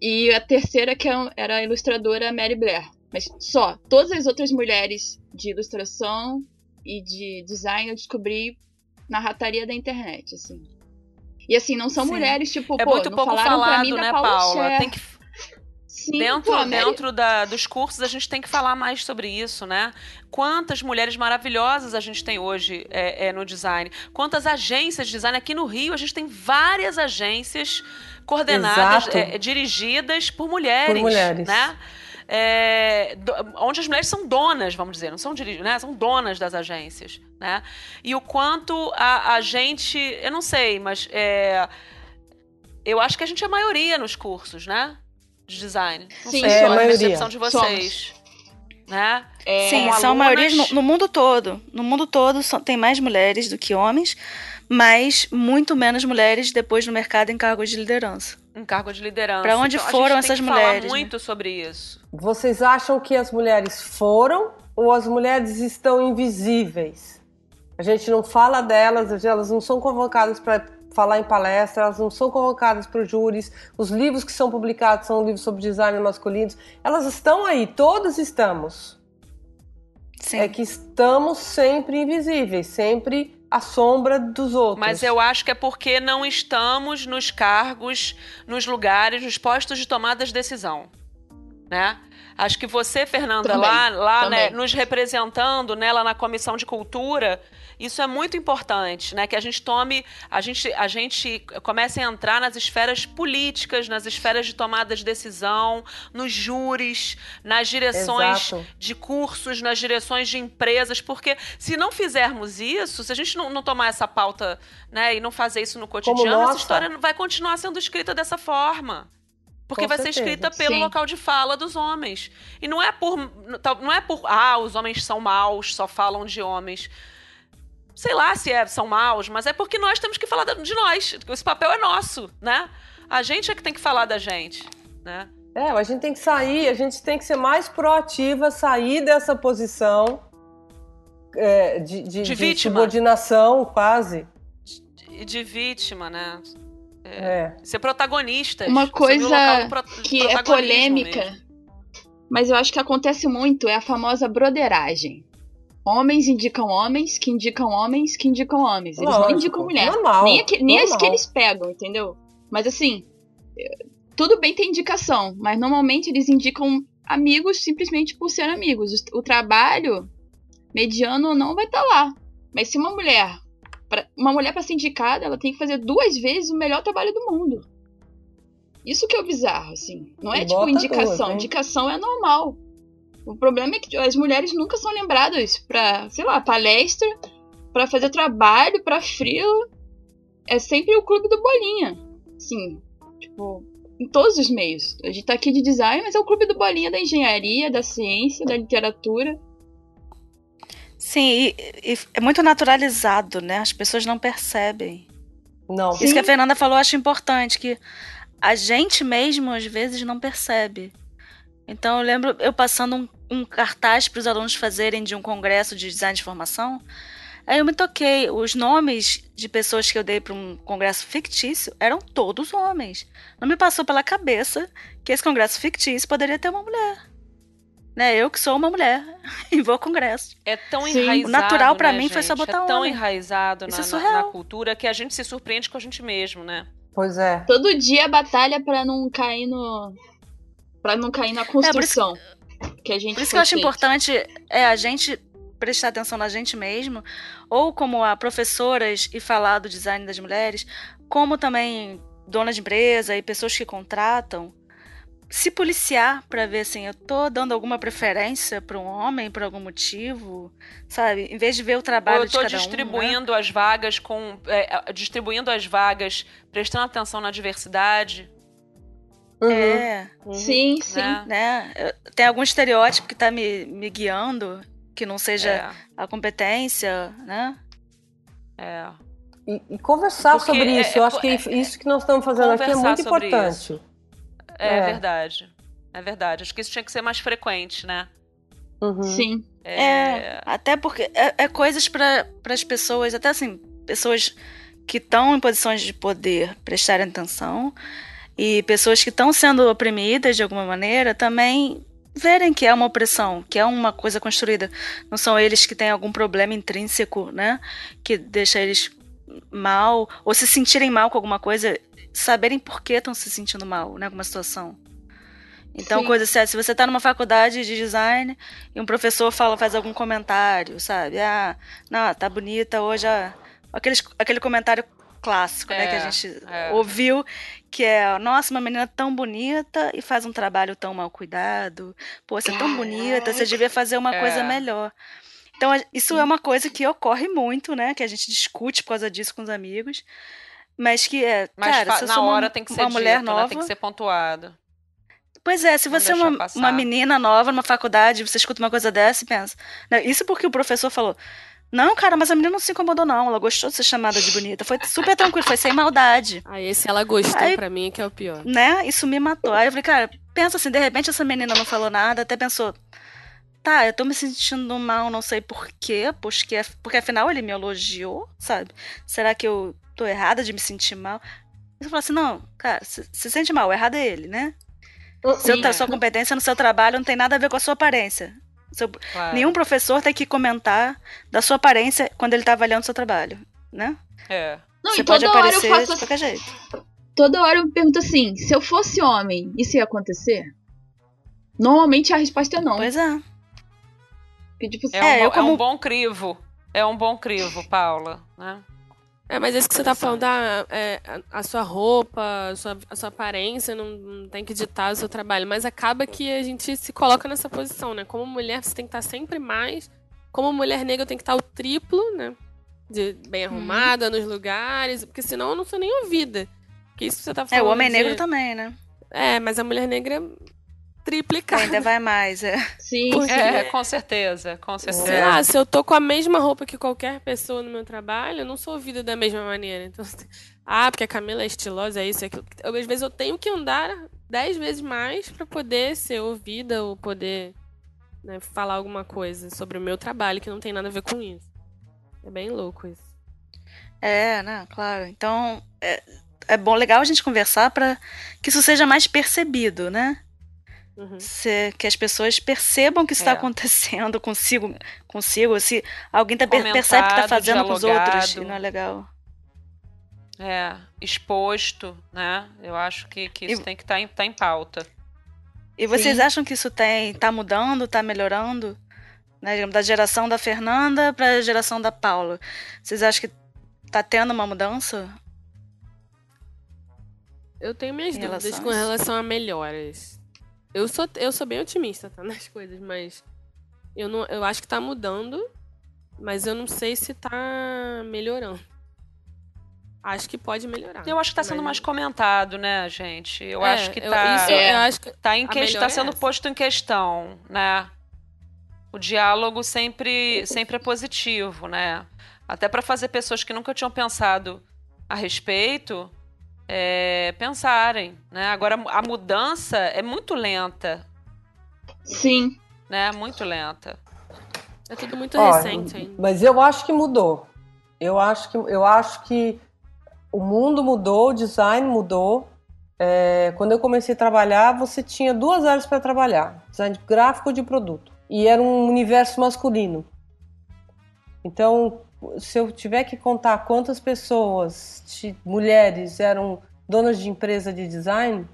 E a terceira, que é- era a ilustradora Mary Blair. Mas só. Todas as outras mulheres de ilustração e de design eu descobri na rataria da internet, assim. E assim, não são Sim. mulheres, tipo, É pô, muito não pouco falaram pra falado, mim da né, Paula Paula? Tem que Sim, dentro pô, dentro da, dos cursos a gente tem que falar mais sobre isso, né? Quantas mulheres maravilhosas a gente tem hoje é, é, no design? Quantas agências de design aqui no Rio? A gente tem várias agências coordenadas, é, dirigidas por mulheres, Por mulheres. né? É, do- onde as mulheres são donas, vamos dizer, não são diri- né? São donas das agências, né? E o quanto a, a gente, eu não sei, mas é, eu acho que a gente é a maioria nos cursos, né? De design. Não Sim, sei É, qual a maioria. percepção de vocês. Né? É, Sim, são alunas- maioria no, no mundo todo. No mundo todo só- tem mais mulheres do que homens, mas muito menos mulheres depois no mercado em cargos de liderança. Em cargo de liderança. Pra onde Então, a foram essas que mulheres, falar né? muito sobre isso. Vocês acham que as mulheres foram ou as mulheres estão invisíveis? A gente não fala delas, elas não são convocadas para falar em palestra, elas não são convocadas para os júris. Os livros que são publicados são livros sobre design masculinos. Elas estão aí, todos estamos. Sim. É que estamos sempre invisíveis, sempre à sombra dos outros. Mas eu acho que é porque não estamos nos cargos, nos lugares, nos postos de tomada de decisão. Né? Acho que você, Fernanda, Também, lá, lá né, nos representando né, lá na Comissão de Cultura, isso é muito importante, né? Que a gente tome, a gente, a gente comece a entrar nas esferas políticas, nas esferas de tomada de decisão, nos júris, nas direções Exato. de cursos, nas direções de empresas, porque se não fizermos isso, se a gente não, não tomar essa pauta né, e não fazer isso no cotidiano, essa história vai continuar sendo escrita dessa forma. Porque Com vai ser certeza. escrita pelo Sim. local de fala dos homens. E não é por. Não é por. Ah, os homens são maus, só falam de homens. Sei lá se é, são maus, mas é porque nós temos que falar de nós. Esse papel é nosso, né? A gente é que tem que falar da gente, né? É, a gente tem que sair, a gente tem que ser mais proativa, sair dessa posição é, de, de, de vítima. subordinação, quase. E de vítima, né? É. Ser protagonista. Uma coisa pro, que é polêmica, mas eu acho que acontece muito, é a famosa broderagem. Homens indicam homens, que indicam homens, que indicam homens. Eles Lógico, não indicam mulher. normal, nem aqui- nem as normal. que eles pegam, entendeu? Mas assim, eh, tudo bem ter indicação, mas normalmente eles indicam amigos simplesmente por ser amigos. O, o trabalho mediano não vai estar lá. Mas se uma mulher, pra- uma mulher para ser indicada, ela tem que fazer duas vezes o melhor trabalho do mundo. Isso que é o bizarro, assim. Não é E tipo indicação. duas, hein? indicação é normal. O problema é que as mulheres nunca são lembradas pra, sei lá, palestra, pra fazer trabalho, pra frio. É sempre o clube do Bolinha. Sim, tipo, em todos os meios. A gente tá aqui de design, mas é o clube do Bolinha da engenharia, da ciência, da literatura. Sim, e, e é muito naturalizado, né? As pessoas não percebem. Não. Isso que a Fernanda falou, eu acho importante, que a gente mesmo, às vezes, não percebe. Então, eu lembro eu passando um, um cartaz para os alunos fazerem de um congresso de design de formação. Aí eu me toquei. Os nomes de pessoas que eu dei para um congresso fictício eram todos homens. Não me passou pela cabeça que esse congresso fictício poderia ter uma mulher. Né? Eu que sou uma mulher [LAUGHS] e vou ao congresso. É tão Sim. enraizado. O natural pra né, mim foi só gente? botar É tão homem. enraizado na, é na- na cultura que a gente se surpreende com a gente mesmo, né? Pois é. Todo dia batalha pra não cair no. pra não cair na construção. Que a gente É, Por isso que eu acho feito. importante é a gente prestar atenção na gente mesmo, ou como a professoras e falar do design das mulheres, como também donas de empresa e pessoas que contratam, se policiar para ver assim, eu tô dando alguma preferência para um homem por algum motivo, sabe? Em vez de ver o trabalho eu de cada um, né? distribuindo as vagas com. é, distribuindo as vagas, prestando atenção na diversidade. Uhum. É, Sim, sim. Né? né? Eu- Tem algum estereótipo que tá me, me guiando, que não seja É, a competência, né? é. E, e conversar Porque sobre é- isso. Eu é- acho que isso que nós estamos fazendo aqui é muito importante. É, É. verdade. É verdade. Acho que isso tinha que ser mais frequente, né? Uhum. Sim. É, até porque é, é coisas para as pessoas, até assim, pessoas que estão em posições de poder prestarem atenção e pessoas que estão sendo oprimidas de alguma maneira também verem que é uma opressão, que é uma coisa construída. Não são eles que têm algum problema intrínseco, né? Que deixa eles mal, ou se sentirem mal com alguma coisa, saberem por que estão se sentindo mal, né? Alguma situação. Então, Sim. coisa séria, se você está numa faculdade de design e um professor fala, faz algum comentário, sabe? Ah, não, tá bonita hoje a... Aqueles, aquele comentário clássico, né? Que a É, gente é. ouviu, que é, nossa, uma menina tão bonita e faz um trabalho tão mal cuidado. Pô, você é tão bonita, você devia fazer uma coisa É. melhor. Então, isso é uma coisa que ocorre muito, né? Que a gente discute por causa disso com os amigos. Mas que é, Mas cara, se na uma, hora tem que ser uma mulher dito, né? nova, Tem que ser pontuado. Pois é, se você é uma, passar. uma menina nova numa faculdade, você escuta uma coisa dessa e pensa. né, Isso porque o professor falou. Não, cara, mas a menina não se incomodou, não. Ela gostou de ser chamada de bonita. Foi super tranquilo, foi sem maldade. Aí esse ela gostou, Aí- pra mim, é que é o pior. Né? Isso me matou. Aí eu falei, cara, pensa assim, de repente essa menina não falou nada, até pensou. Tá, eu tô me sentindo mal, não sei por quê, porque, porque afinal ele me elogiou, sabe? Será que eu tô errada de me sentir mal? Eu falo assim, não, cara, se, se sente mal, o errado é ele, né? Seu, Sim. Sua competência no seu trabalho não tem nada a ver com a sua aparência. Seu- Claro. Nenhum professor tem que comentar da sua aparência quando ele tá avaliando o seu trabalho, né? É. Não, Você e pode toda hora eu aparecer faço de assim, qualquer jeito. toda hora eu me pergunto assim, se eu fosse homem, isso ia acontecer? Normalmente a resposta é não. Pois é. Porque, tipo, É, É, um, eu bo- é um como- bom crivo. É um bom crivo, Paula. Né? É, mas isso que você tá falando, ah, é, a, a sua roupa, a sua, a sua aparência não, não tem que ditar o seu trabalho. Mas acaba que a gente se coloca nessa posição, né? Como mulher, você tem que estar sempre mais. Como mulher negra, eu tenho que estar o triplo, né? De bem Uhum. arrumada nos lugares, porque senão eu não sou nem ouvida. Que isso que você tá É, falando. o homem de- negro também, né? É, mas a mulher negra triplicada. Ainda vai mais, é. sim, Porque- É, com certeza, com certeza. Sei lá, se eu tô com a mesma roupa que qualquer pessoa no meu trabalho, eu não sou ouvida da mesma maneira. Então, [LAUGHS] ah, porque a Camila é estilosa, é isso, é aquilo. Eu, às vezes eu tenho que andar dez vezes mais pra poder ser ouvida ou poder né, falar alguma coisa sobre o meu trabalho que não tem nada a ver com isso. É bem louco isso. É, né? Claro. Então, é, é bom, legal a gente conversar para que isso seja mais percebido, né? Uhum. Se- que as pessoas percebam que isso está É. acontecendo consigo, consigo, se alguém tá, per- percebe que tá Comentado, fazendo com os outros dialogado. e não é legal. É, exposto, né? Eu acho que, que isso E- tem que estar em, tá em pauta. E vocês Sim. acham que isso tem tá mudando, tá melhorando? Né, da geração da Fernanda para a geração da Paula. Vocês acham que tá tendo uma mudança? Eu tenho minhas Em dúvidas relação com relação a melhoras. Eu sou, eu sou bem otimista tá, [LAUGHS] nas coisas, mas eu, não, eu acho que tá mudando, mas eu não sei se tá melhorando. Acho que pode melhorar. Eu acho que está sendo mais comentado, né, gente? Eu É, acho que eu- tá, isso É. eu acho que tá, em que, tá é sendo essa. posto em questão, né? O diálogo sempre, [LAUGHS] sempre é positivo, né? Até para fazer pessoas que nunca tinham pensado a respeito é, pensarem, né? Agora a mudança é muito lenta, sim. né? Muito lenta. é tudo muito Ó, recente ainda. Mas eu acho que mudou. Eu acho que, eu acho que o mundo mudou, o design mudou. É, quando eu comecei a trabalhar, você tinha duas áreas para trabalhar: design gráfico de produto. E era um universo masculino. Então, se eu tiver que contar quantas pessoas, de- mulheres, eram donas de empresa de design,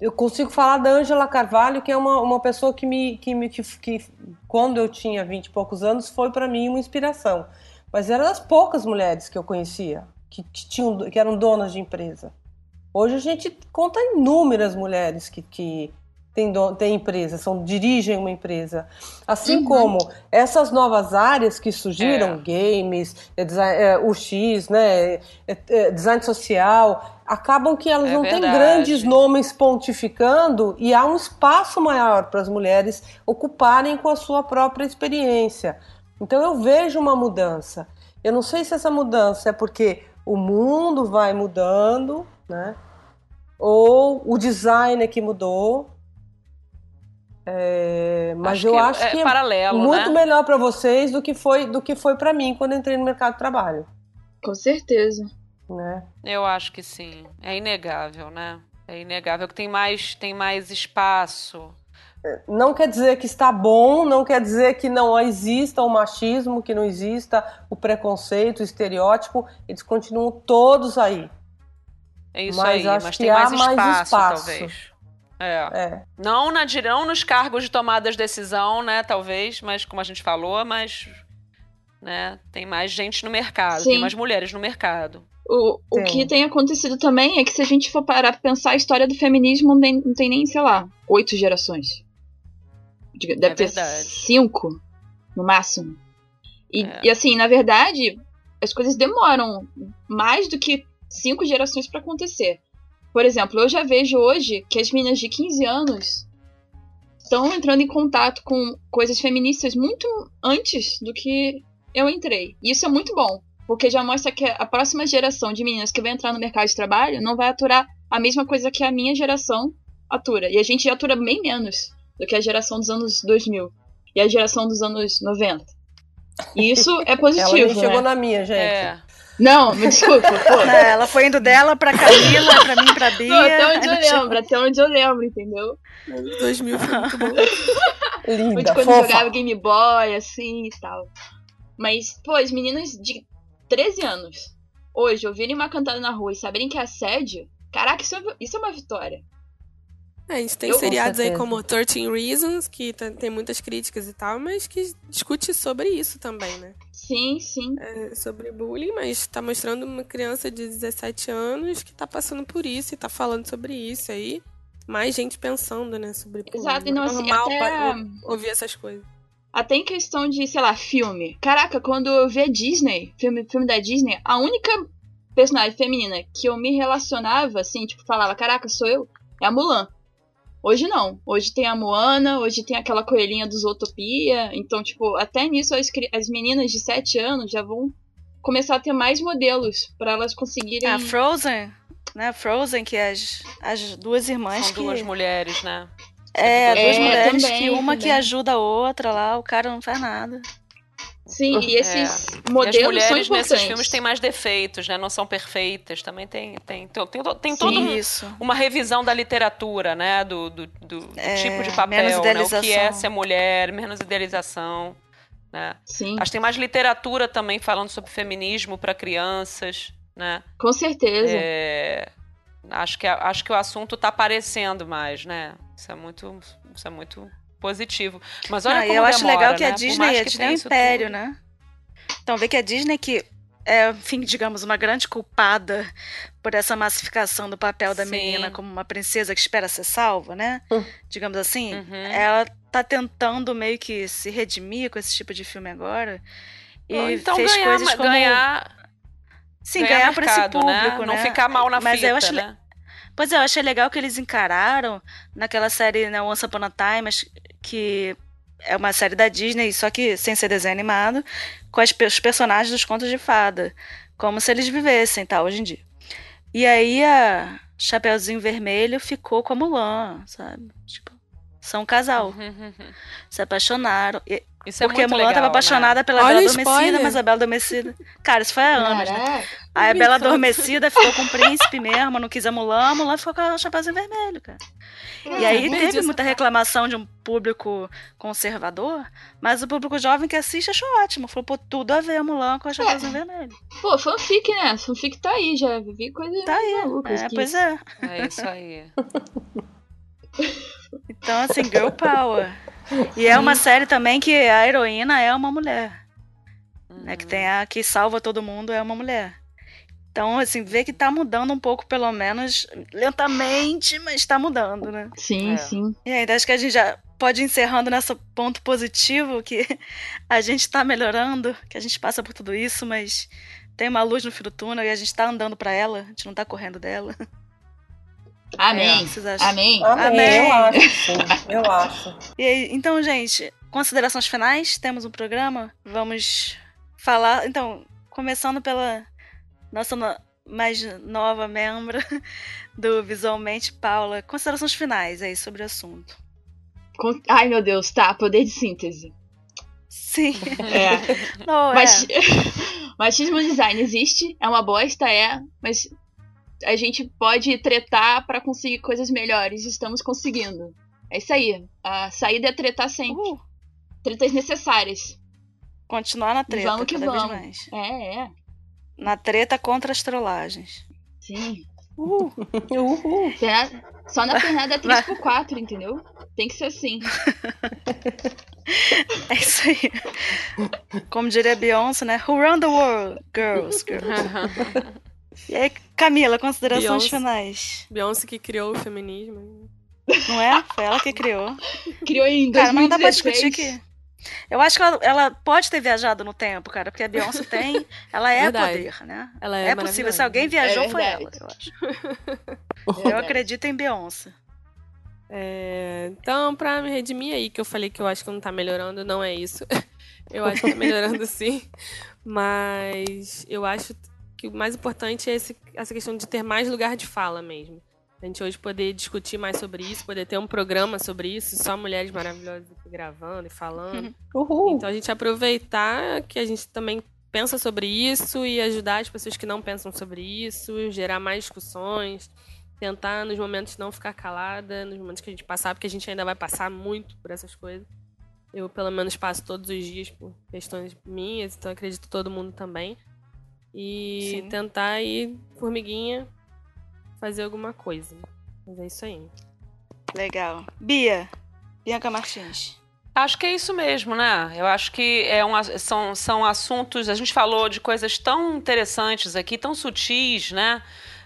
eu consigo falar da Ângela Carvalho, que é uma, uma pessoa que me, que me que, que quando eu tinha vinte e poucos anos foi para mim uma inspiração. Mas eram as poucas mulheres que eu conhecia que, que tinham que eram donas de empresa. Hoje a gente conta inúmeras mulheres que, que têm, do, têm empresa, são, dirigem uma empresa. Assim Uhum. como essas novas áreas que surgiram, É. games, é, é, UX, né, é, é, design social, acabam que elas É não têm verdade. grandes nomes pontificando e há um espaço maior para as mulheres ocuparem com a sua própria experiência. Então eu vejo uma mudança. Eu não sei se essa mudança é porque o mundo vai mudando, né? Ou o design é que mudou. É, mas eu acho é que é paralelo, muito né? melhor para vocês do que foi do que foi para mim quando entrei no mercado de trabalho, Com certeza. né? Eu acho que sim. É inegável, né? É inegável que tem mais, tem mais espaço. Não quer dizer que está bom, não quer dizer que não exista o machismo, que não exista o preconceito, o estereótipo. Eles continuam todos aí. É isso Mas aí, acho mas que tem há mais espaço, mais espaço. talvez. É. É. Não, na, não nos cargos de tomada de decisão, né? Talvez, mas como a gente falou, mas né, tem mais gente no mercado, Sim. tem mais mulheres no mercado. O, o que tem acontecido também é que se a gente for parar pra pensar, a história do feminismo não tem, não tem nem, sei lá, oito gerações. Deve É ter verdade. cinco, no máximo. E, É. e assim, na verdade, as coisas demoram mais do que cinco gerações pra acontecer. Por exemplo, eu já vejo hoje que as meninas de 15 anos estão entrando em contato com coisas feministas muito antes do que eu entrei. E isso é muito bom, porque já mostra que a próxima geração de meninas que vai entrar no mercado de trabalho não vai aturar a mesma coisa que a minha geração atura. E a gente já atura bem menos do que a geração dos anos 2000 e a geração dos anos 90. E isso é Ela positivo, nem chegou né? na minha, gente. É. Não, me desculpa, pô. [LAUGHS] É, ela foi indo dela pra Camila, pra mim, pra Bia. Não, até onde eu chegou- [LAUGHS] lembro, até onde eu lembro, entendeu? 2000 foi muito bom. [LAUGHS] Linda, quando fofa. jogava Game Boy, assim e tal. Mas, pô, as meninas de 13 anos, hoje, ouvirem uma cantada na rua e saberem que é assédio, caraca, isso é, isso é uma vitória. É, a gente tem Eu, com seriados aí como 13 Reasons, que tem muitas críticas e tal, mas que discute sobre isso também, né? Sim, sim. É, sobre bullying, mas tá mostrando uma criança de 17 anos que tá passando por isso e tá falando sobre isso aí. Mais gente pensando, né, sobre bullying. Exato, e não, é assim, normal até- ouvir essas coisas. Até em questão de, sei lá, filme. Caraca, quando eu vi a Disney, filme, filme da Disney, a única personagem feminina que eu me relacionava, assim, tipo, falava, caraca, sou eu, é a Mulan. Hoje não. Hoje tem a Moana, hoje tem aquela coelhinha do Zootopia. Então, tipo, até nisso as, as meninas de 7 anos já vão começar a ter mais modelos pra elas conseguirem. A Frozen, né? Frozen, que é as, as duas irmãs São que... duas mulheres, né? É, duas É, mulheres também, que uma que também. ajuda a outra lá, o cara não faz nada. Sim, e esses É. E modelos as são mulheres importantes. nesses filmes têm mais defeitos, né? Não são perfeitas. Também tem, tem, tem, tem, tem todo um- Isso. uma revisão da literatura, né? Do, do, do- É, tipo de menos papel, né? O que é ser mulher, menos idealização, né? Sim, Acho que tem mais literatura também falando sobre feminismo para crianças, né? com certeza. É, acho, que, a- acho que o assunto tá aparecendo mais, né? Isso é muito, isso é muito positivo. Mas olha Ah, como eu acho demora, legal que né? a Disney, a Disney é um império, tudo. né? Então, vê que a Disney que é, enfim, digamos, uma grande culpada por essa massificação do papel da Sim. menina como uma princesa que espera ser salva, né? Hum. Digamos assim. Uhum. Ela tá tentando meio que se redimir com esse tipo de filme agora. E Ou então fez ganhar, coisas como... ganhar, Sim, ganhar, por esse mercado, público, né? né? Não ficar mal na Mas fita, eu acho né? Pois é, eu achei legal que eles encararam naquela série né, Once Upon a Time, que é uma série da Disney, só que sem ser desenho animado, com as os personagens dos contos de fada, como se eles vivessem, tá, hoje em dia. E aí a Chapeuzinho Vermelho ficou com a Mulan, sabe? Tipo, são um casal, [LAUGHS] se apaixonaram. E- Isso é porque muito a Mulan legal, tava né? apaixonada pela Olha Bela Adormecida, mas a Bela Adormecida... Cara, isso foi há anos, né? Aí a Bela. Adormecida ficou com o príncipe mesmo, não quis a Mulan, a Mulan ficou com o Chapeuzinho Vermelho, cara. E aí teve muita reclamação de um público conservador, mas o público jovem que assiste achou ótimo. Falou, pô, tudo a ver a Mulan com a Chapeuzinho Vermelho. Pô, fanfic, né? Fanfic tá aí, já vi coisa Tá aí, malucas é, pois isso. é. É isso aí. [LAUGHS] Então, assim, girl power. E é uma série também que a heroína é uma mulher, né? Que tem a que salva todo mundo é uma mulher. Então, assim, vê que tá mudando um pouco, pelo menos, lentamente, mas tá mudando, né? Sim, É. sim. E ainda acho que a gente já pode ir encerrando nesse ponto positivo que [LAUGHS] a gente tá melhorando, que a gente passa por tudo isso, mas tem uma luz no fim do túnel e a gente tá andando pra ela, a gente não tá correndo dela. [LAUGHS] É, Amém. vocês acham? Amém. Amém, Amém. eu acho, sim, eu acho. E aí, então, gente, considerações finais, temos um programa, vamos falar, então, começando pela nossa no- mais nova membro [LAUGHS] do Visualmente, Paula, considerações finais aí sobre o assunto. Com- Ai, meu Deus, tá. Poder de síntese. Sim. É. [LAUGHS] Não, é. Mas... [LAUGHS] Machismo no design existe, é uma bosta, é, mas a gente pode tretar para conseguir coisas melhores. Estamos conseguindo. É isso aí. A saída é tretar sempre. Uh, Tretas necessárias. continuar na treta vamos que cada vez vamos. mais. É, é. Na treta contra as trollagens. Sim. Uhul. Perna- [LAUGHS] Só na pernada é 3x4, entendeu? Tem que ser assim. [LAUGHS] É isso aí. Como diria Beyoncé, né? Who run the world? Girls, girls. [LAUGHS] E aí, Camila, considerações Beyoncé. finais. Beyoncé que criou o feminismo. Não é? Foi ela que criou. Criou em 2016. Cara, mas não dá pra discutir que. Eu acho que ela, ela pode ter viajado no tempo, cara, porque a Beyoncé tem. Ela é Verdade. poder, né? Ela é, É, possível. Se alguém viajou, É foi ela, eu acho. [LAUGHS] Eu acredito em Beyoncé. É, então, pra me redimir aí, que eu falei que eu acho que não tá melhorando, não é isso. [LAUGHS] Eu acho que tá melhorando sim. Mas eu acho que o mais importante é esse- essa questão de ter mais lugar de fala mesmo. A gente hoje poder discutir mais sobre isso, poder ter um programa sobre isso, só mulheres maravilhosas aqui gravando e falando. [LAUGHS] Uhul. Então a gente aproveitar que a gente também pensa sobre isso e ajudar as pessoas que não pensam sobre isso, gerar mais discussões, tentar nos momentos não ficar calada, nos momentos que a gente passar, porque a gente ainda vai passar muito por essas coisas. Eu pelo menos passo todos os dias por questões minhas, então acredito que todo mundo também. E Sim. tentar aí, formiguinha, fazer alguma coisa. Mas é isso aí. Legal. Bia, Bianca Martins. Acho que é isso mesmo, né? Eu acho que é um, são, são assuntos. A gente falou de coisas tão interessantes aqui, tão sutis, né?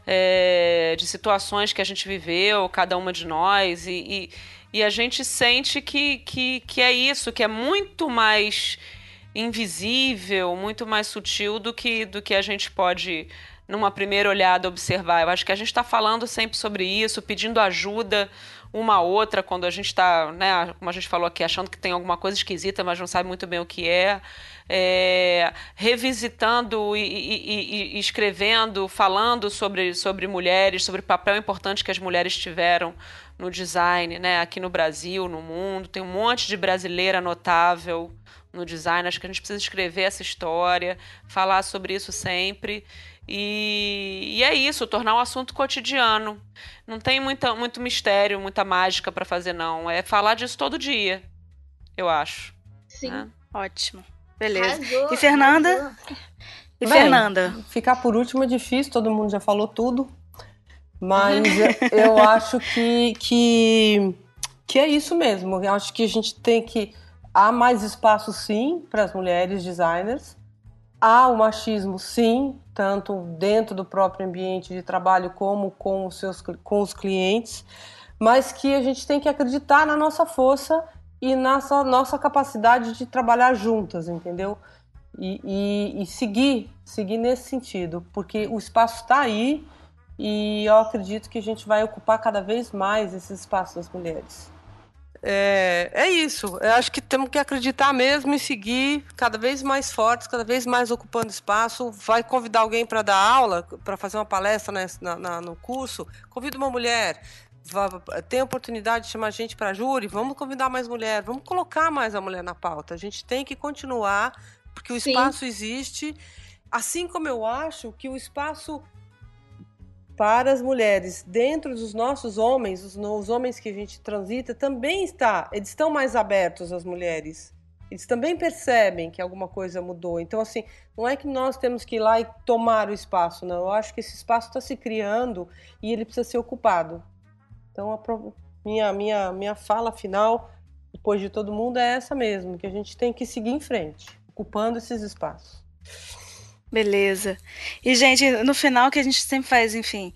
É, de situações que a gente viveu, cada uma de nós, e, e, e a gente sente que, que, que é isso, que é muito mais invisível, muito mais sutil do que, do que a gente pode, numa primeira olhada, observar. Eu acho que a gente está falando sempre sobre isso, pedindo ajuda uma a outra quando a gente está, né, como a gente falou aqui, achando que tem alguma coisa esquisita, mas não sabe muito bem o que é. É, revisitando e, e- e- escrevendo, falando sobre, sobre mulheres, sobre o papel importante que as mulheres tiveram no design, né, aqui no Brasil, no mundo. Tem um monte de brasileira notável no design. Acho que a gente precisa escrever essa história, falar sobre isso sempre. E, e é isso, tornar um assunto cotidiano. Não tem muita, muito mistério, muita mágica para fazer, não. É falar disso todo dia, eu acho. Sim. né? Ótimo. Beleza. Arrasou, E Fernanda? arrasou. E Bem. Fernanda? Ficar por último é difícil, todo mundo já falou tudo. Mas [LAUGHS] eu- acho que, que, que é isso mesmo. Eu acho que a gente tem que. Há mais espaço, sim, para as mulheres designers. Há o machismo, sim, tanto dentro do próprio ambiente de trabalho como com os, seus, com os clientes. Mas que a gente tem que acreditar na nossa força e na nossa, nossa capacidade de trabalhar juntas, entendeu? e, e- e seguir, seguir nesse sentido, porque o espaço está aí e eu acredito que a gente vai ocupar cada vez mais esse espaço das mulheres. É, é isso. Eu acho que temos que acreditar mesmo e seguir cada vez mais fortes, cada vez mais ocupando espaço. Vai convidar alguém para dar aula, para fazer uma palestra nesse- na- na- no curso? Convida uma mulher. Vá- Tem a oportunidade de chamar gente para júri? Vamos convidar mais mulher, vamos colocar mais a mulher na pauta. A gente tem que continuar, porque o Sim. espaço existe. Assim como eu acho que o espaço para as mulheres dentro dos nossos homens, os, os homens que a gente transita, também está. Eles estão mais abertos às mulheres. Eles também percebem que alguma coisa mudou. Então, assim, não é que nós temos que ir lá e tomar o espaço, não. Eu acho que esse espaço está se criando e ele precisa ser ocupado. Então, a minha, minha, minha fala final, depois de todo mundo, é essa mesmo, que a gente tem que seguir em frente, ocupando esses espaços. Beleza. E, gente, no final que a gente sempre faz, enfim,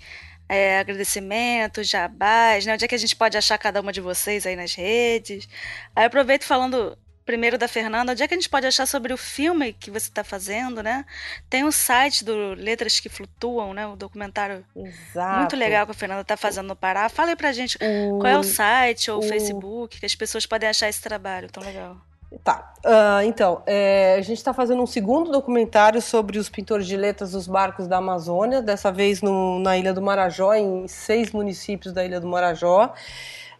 é, agradecimentos, jabás, né? Onde é que a gente pode achar cada uma de vocês aí nas redes? Aí eu aproveito falando primeiro da Fernanda, onde é que a gente pode achar sobre o filme que você está fazendo, né? Tem um site do Letras que Flutuam, né? O documentário Exato. muito legal que a Fernanda está fazendo no Pará. Fala aí pra gente O- qual é o site ou o o- Facebook que as pessoas podem achar esse trabalho tão legal. Tá. Ah, então, é, a gente está fazendo um segundo documentário sobre os pintores de letras dos barcos da Amazônia, dessa vez no- na Ilha do Marajó, em seis municípios da Ilha do Marajó.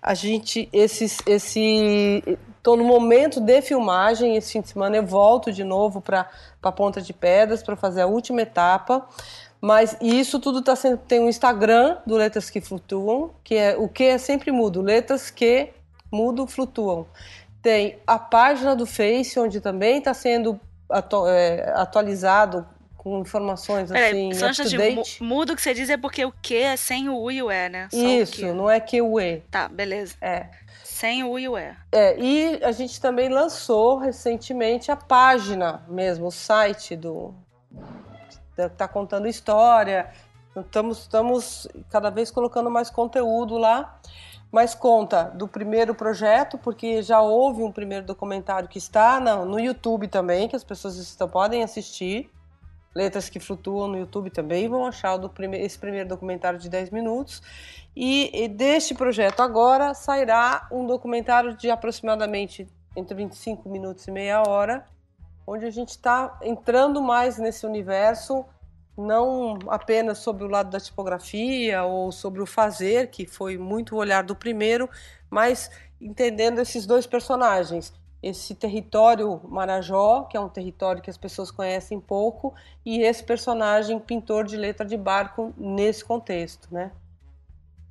A gente, esses, esse, estou no momento de filmagem. Esse fim de semana eu volto de novo para a Ponta de Pedras para fazer a última etapa. Mas isso tudo tá sendo. Tem um Instagram do Letras que Flutuam, que é o que é sempre mudo. Letras que mudo flutuam. Tem a página do Face, onde também está sendo atu é, atualizado com informações Peraí, assim, só up to de date. mu- mudo que você diz é porque o que é sem o U e o E, né? Só o Isso, não é que o E. Tá, beleza. É. Sem o U e o E. É, e a gente também lançou recentemente a página mesmo, o site do tá contando história. Estamos, estamos cada vez colocando mais conteúdo lá, mas conta do primeiro projeto, porque já houve um primeiro documentário que está na- no YouTube também, que as pessoas estão, podem assistir. Letras que flutuam no YouTube também vão achar prime- esse primeiro documentário de 10 minutos. E, e deste projeto agora sairá um documentário de aproximadamente entre 25 minutos e meia hora, onde a gente está entrando mais nesse universo, não apenas sobre o lado da tipografia ou sobre o fazer, que foi muito o olhar do primeiro, mas entendendo esses dois personagens. Esse território Marajó, que é um território que as pessoas conhecem pouco, e esse personagem pintor de letra de barco nesse contexto, né?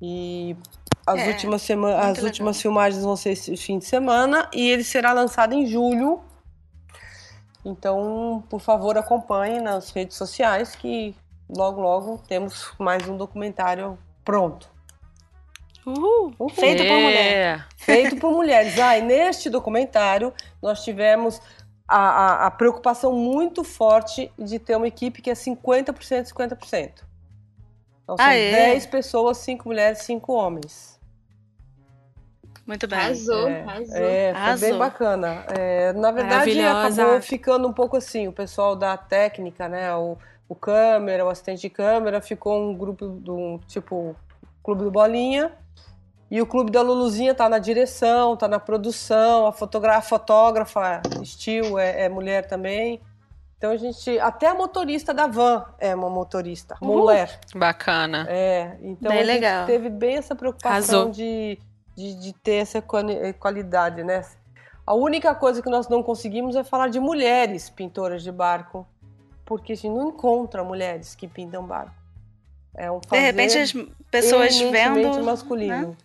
E as É, últimas sema- muito as legal. últimas filmagens vão ser esse fim de semana e ele será lançado em julho. Então, por favor, acompanhe nas redes sociais que logo logo temos mais um documentário pronto. Uhul. Uhul. Feito por mulher. É. Feito por mulheres. Ah, e neste documentário nós tivemos a, a, a preocupação muito forte de ter uma equipe que é 50%, 50%. Então são Aê. 10 pessoas, 5 mulheres, 5 homens. Muito bem. Arrasou, É, arrasou. É, foi Arrasou. bem bacana. É, na verdade, acabou ficando um pouco assim, o pessoal da técnica, né? O, o câmera, o assistente de câmera, ficou um grupo do tipo Clube do Bolinha. E o Clube da Luluzinha tá na direção, tá na produção, a fotogra- fotógrafa, estilo, é, é mulher também. Então a gente. Até a motorista da van é uma motorista, Uhul. mulher. Bacana. É, então Bem a gente legal. teve bem essa preocupação Arrasou. de, de, de ter essa quali- qualidade, né? A única coisa que nós não conseguimos é falar de mulheres pintoras de barco, porque a gente não encontra mulheres que pintam barco. É um De repente as pessoas vendo. masculino. né?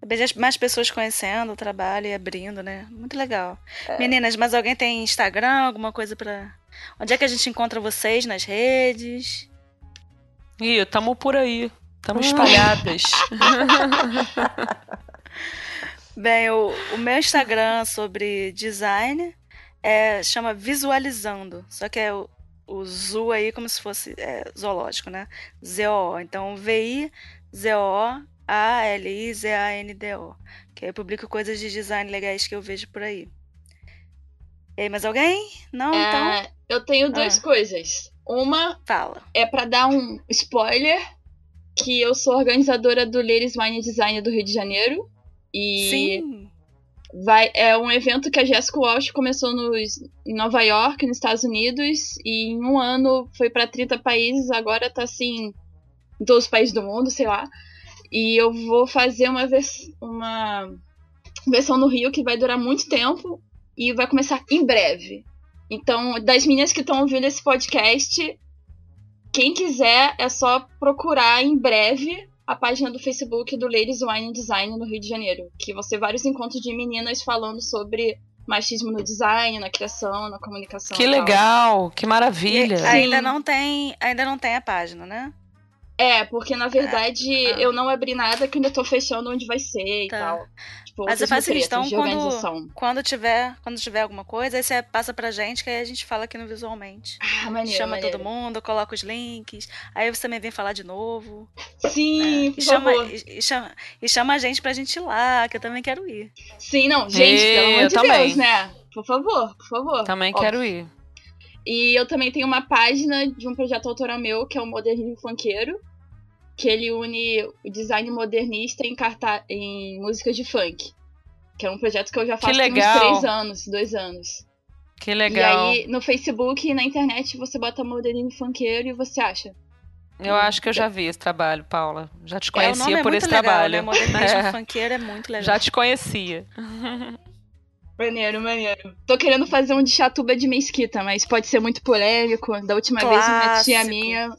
De repente as- mais pessoas conhecendo o trabalho e abrindo, né? Muito legal. É. Meninas, mas alguém tem Instagram, alguma coisa pra. Onde é que a gente encontra vocês nas redes? Ih, tamo por aí. Tamo espalhadas. [LAUGHS] Bem, o, o meu Instagram sobre design é, chama Visualizando. Só que é o, o Zu aí como se fosse é, zoológico, né? Z-O-O. Então, V-I-Z-O-A-L-I-Z-A-N-D-O. Que aí eu publico coisas de design legais que eu vejo por aí. E aí, mais alguém? Não? Então, É, eu tenho duas Ah. coisas. Uma fala. é pra dar um spoiler que eu sou organizadora do Ladies Wine Design do Rio de Janeiro. E Sim. vai, é um evento que a Jessica Walsh começou nos, em Nova York, nos Estados Unidos, e em um ano foi pra 30 países, agora tá assim em todos os países do mundo, sei lá. E eu vou fazer uma, vers uma versão no Rio que vai durar muito tempo e vai começar em breve. Então, das meninas que estão ouvindo esse podcast, quem quiser é só procurar em breve a página do Facebook do Ladies Wine Design no Rio de Janeiro, que vão ser vários encontros de meninas falando sobre machismo no design, na criação, na comunicação. que e tal. legal, que E maravilha. ainda Sim. não tem, ainda não tem a página, né? É, porque na verdade Ah. eu não abri nada que ainda tô fechando onde vai ser e Tá. tal. Tipo, Mas eu faço então, de quando-. Quando tiver, quando tiver alguma coisa, aí você passa pra gente, que aí a gente fala aqui no visualmente. Ah, maneiro, chama maneiro. todo mundo, coloca os links, aí você também vem falar de novo. Sim, né? por E chama, favor. e, e chama, e chama a gente pra gente ir lá, que eu também quero ir. Sim, não, gente, É, pelo amor de também. Deus, né? Por favor, por favor. Também Óbvio. quero ir. E eu também tenho uma página de um projeto autoral meu, que é o Modernismo Funkeiro, que ele une o design modernista em, carta... em músicas de funk. Que é um projeto que eu já faço há uns três anos, dois anos. Que legal. E aí, no Facebook e na internet, você bota Modernismo Funkeiro e você acha. Eu acho que eu já vi esse trabalho, Paula. Já te É, conhecia é por esse legal, trabalho. né? Modernismo É. funkeiro é muito legal. Já te conhecia. Maneiro, maneiro. Tô querendo fazer um de chatuba de mesquita, mas pode ser muito polêmico. Da última vez uma tia Clássico. minha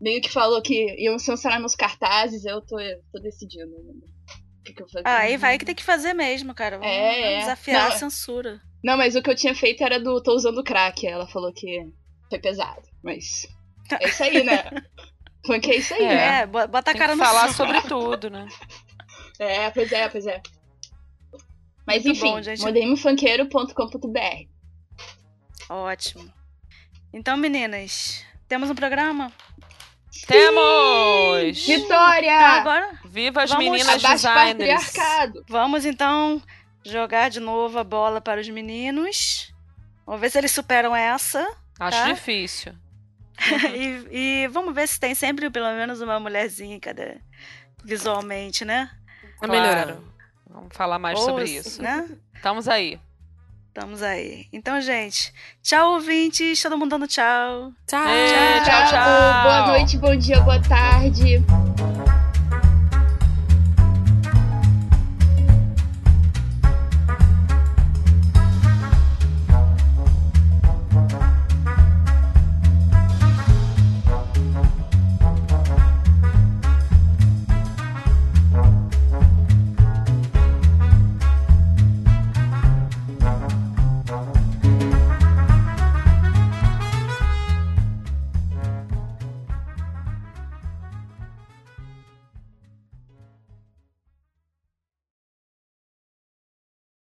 meio que falou que iam censurar meus cartazes, eu tô, tô decidindo. O que, que eu vou fazer? Ah, aí vai que tem que fazer mesmo, cara. Vamos, É, vamos é. desafiar Não, a censura. Não, mas o que eu tinha feito era do tô usando crack. Ela falou que foi pesado. Mas [LAUGHS] é isso aí, né? Funk é isso aí, É. né? É, bo- bota a Tem cara que no falar sobre [LAUGHS] tudo, né? É, pois é, pois é. Mas Muito enfim, bom, gente. modernofunkeiro.com.br. Ótimo. Então, meninas, temos um programa? Temos! Vitória! Então agora Viva as Vamos meninas designers! vamos então jogar de novo a bola para os meninos. Vamos ver se eles superam essa. Acho Tá. difícil. [LAUGHS] e, e vamos ver se tem sempre pelo menos uma mulherzinha cada visualmente, né? Tá Claro. melhorando. Vamos falar mais Ou, sobre isso. Né? Estamos aí. Estamos aí. Então, gente, tchau, ouvintes. Todo mundo dando tchau. Tchau. É, tchau, tchau. Boa noite, bom dia, boa tarde.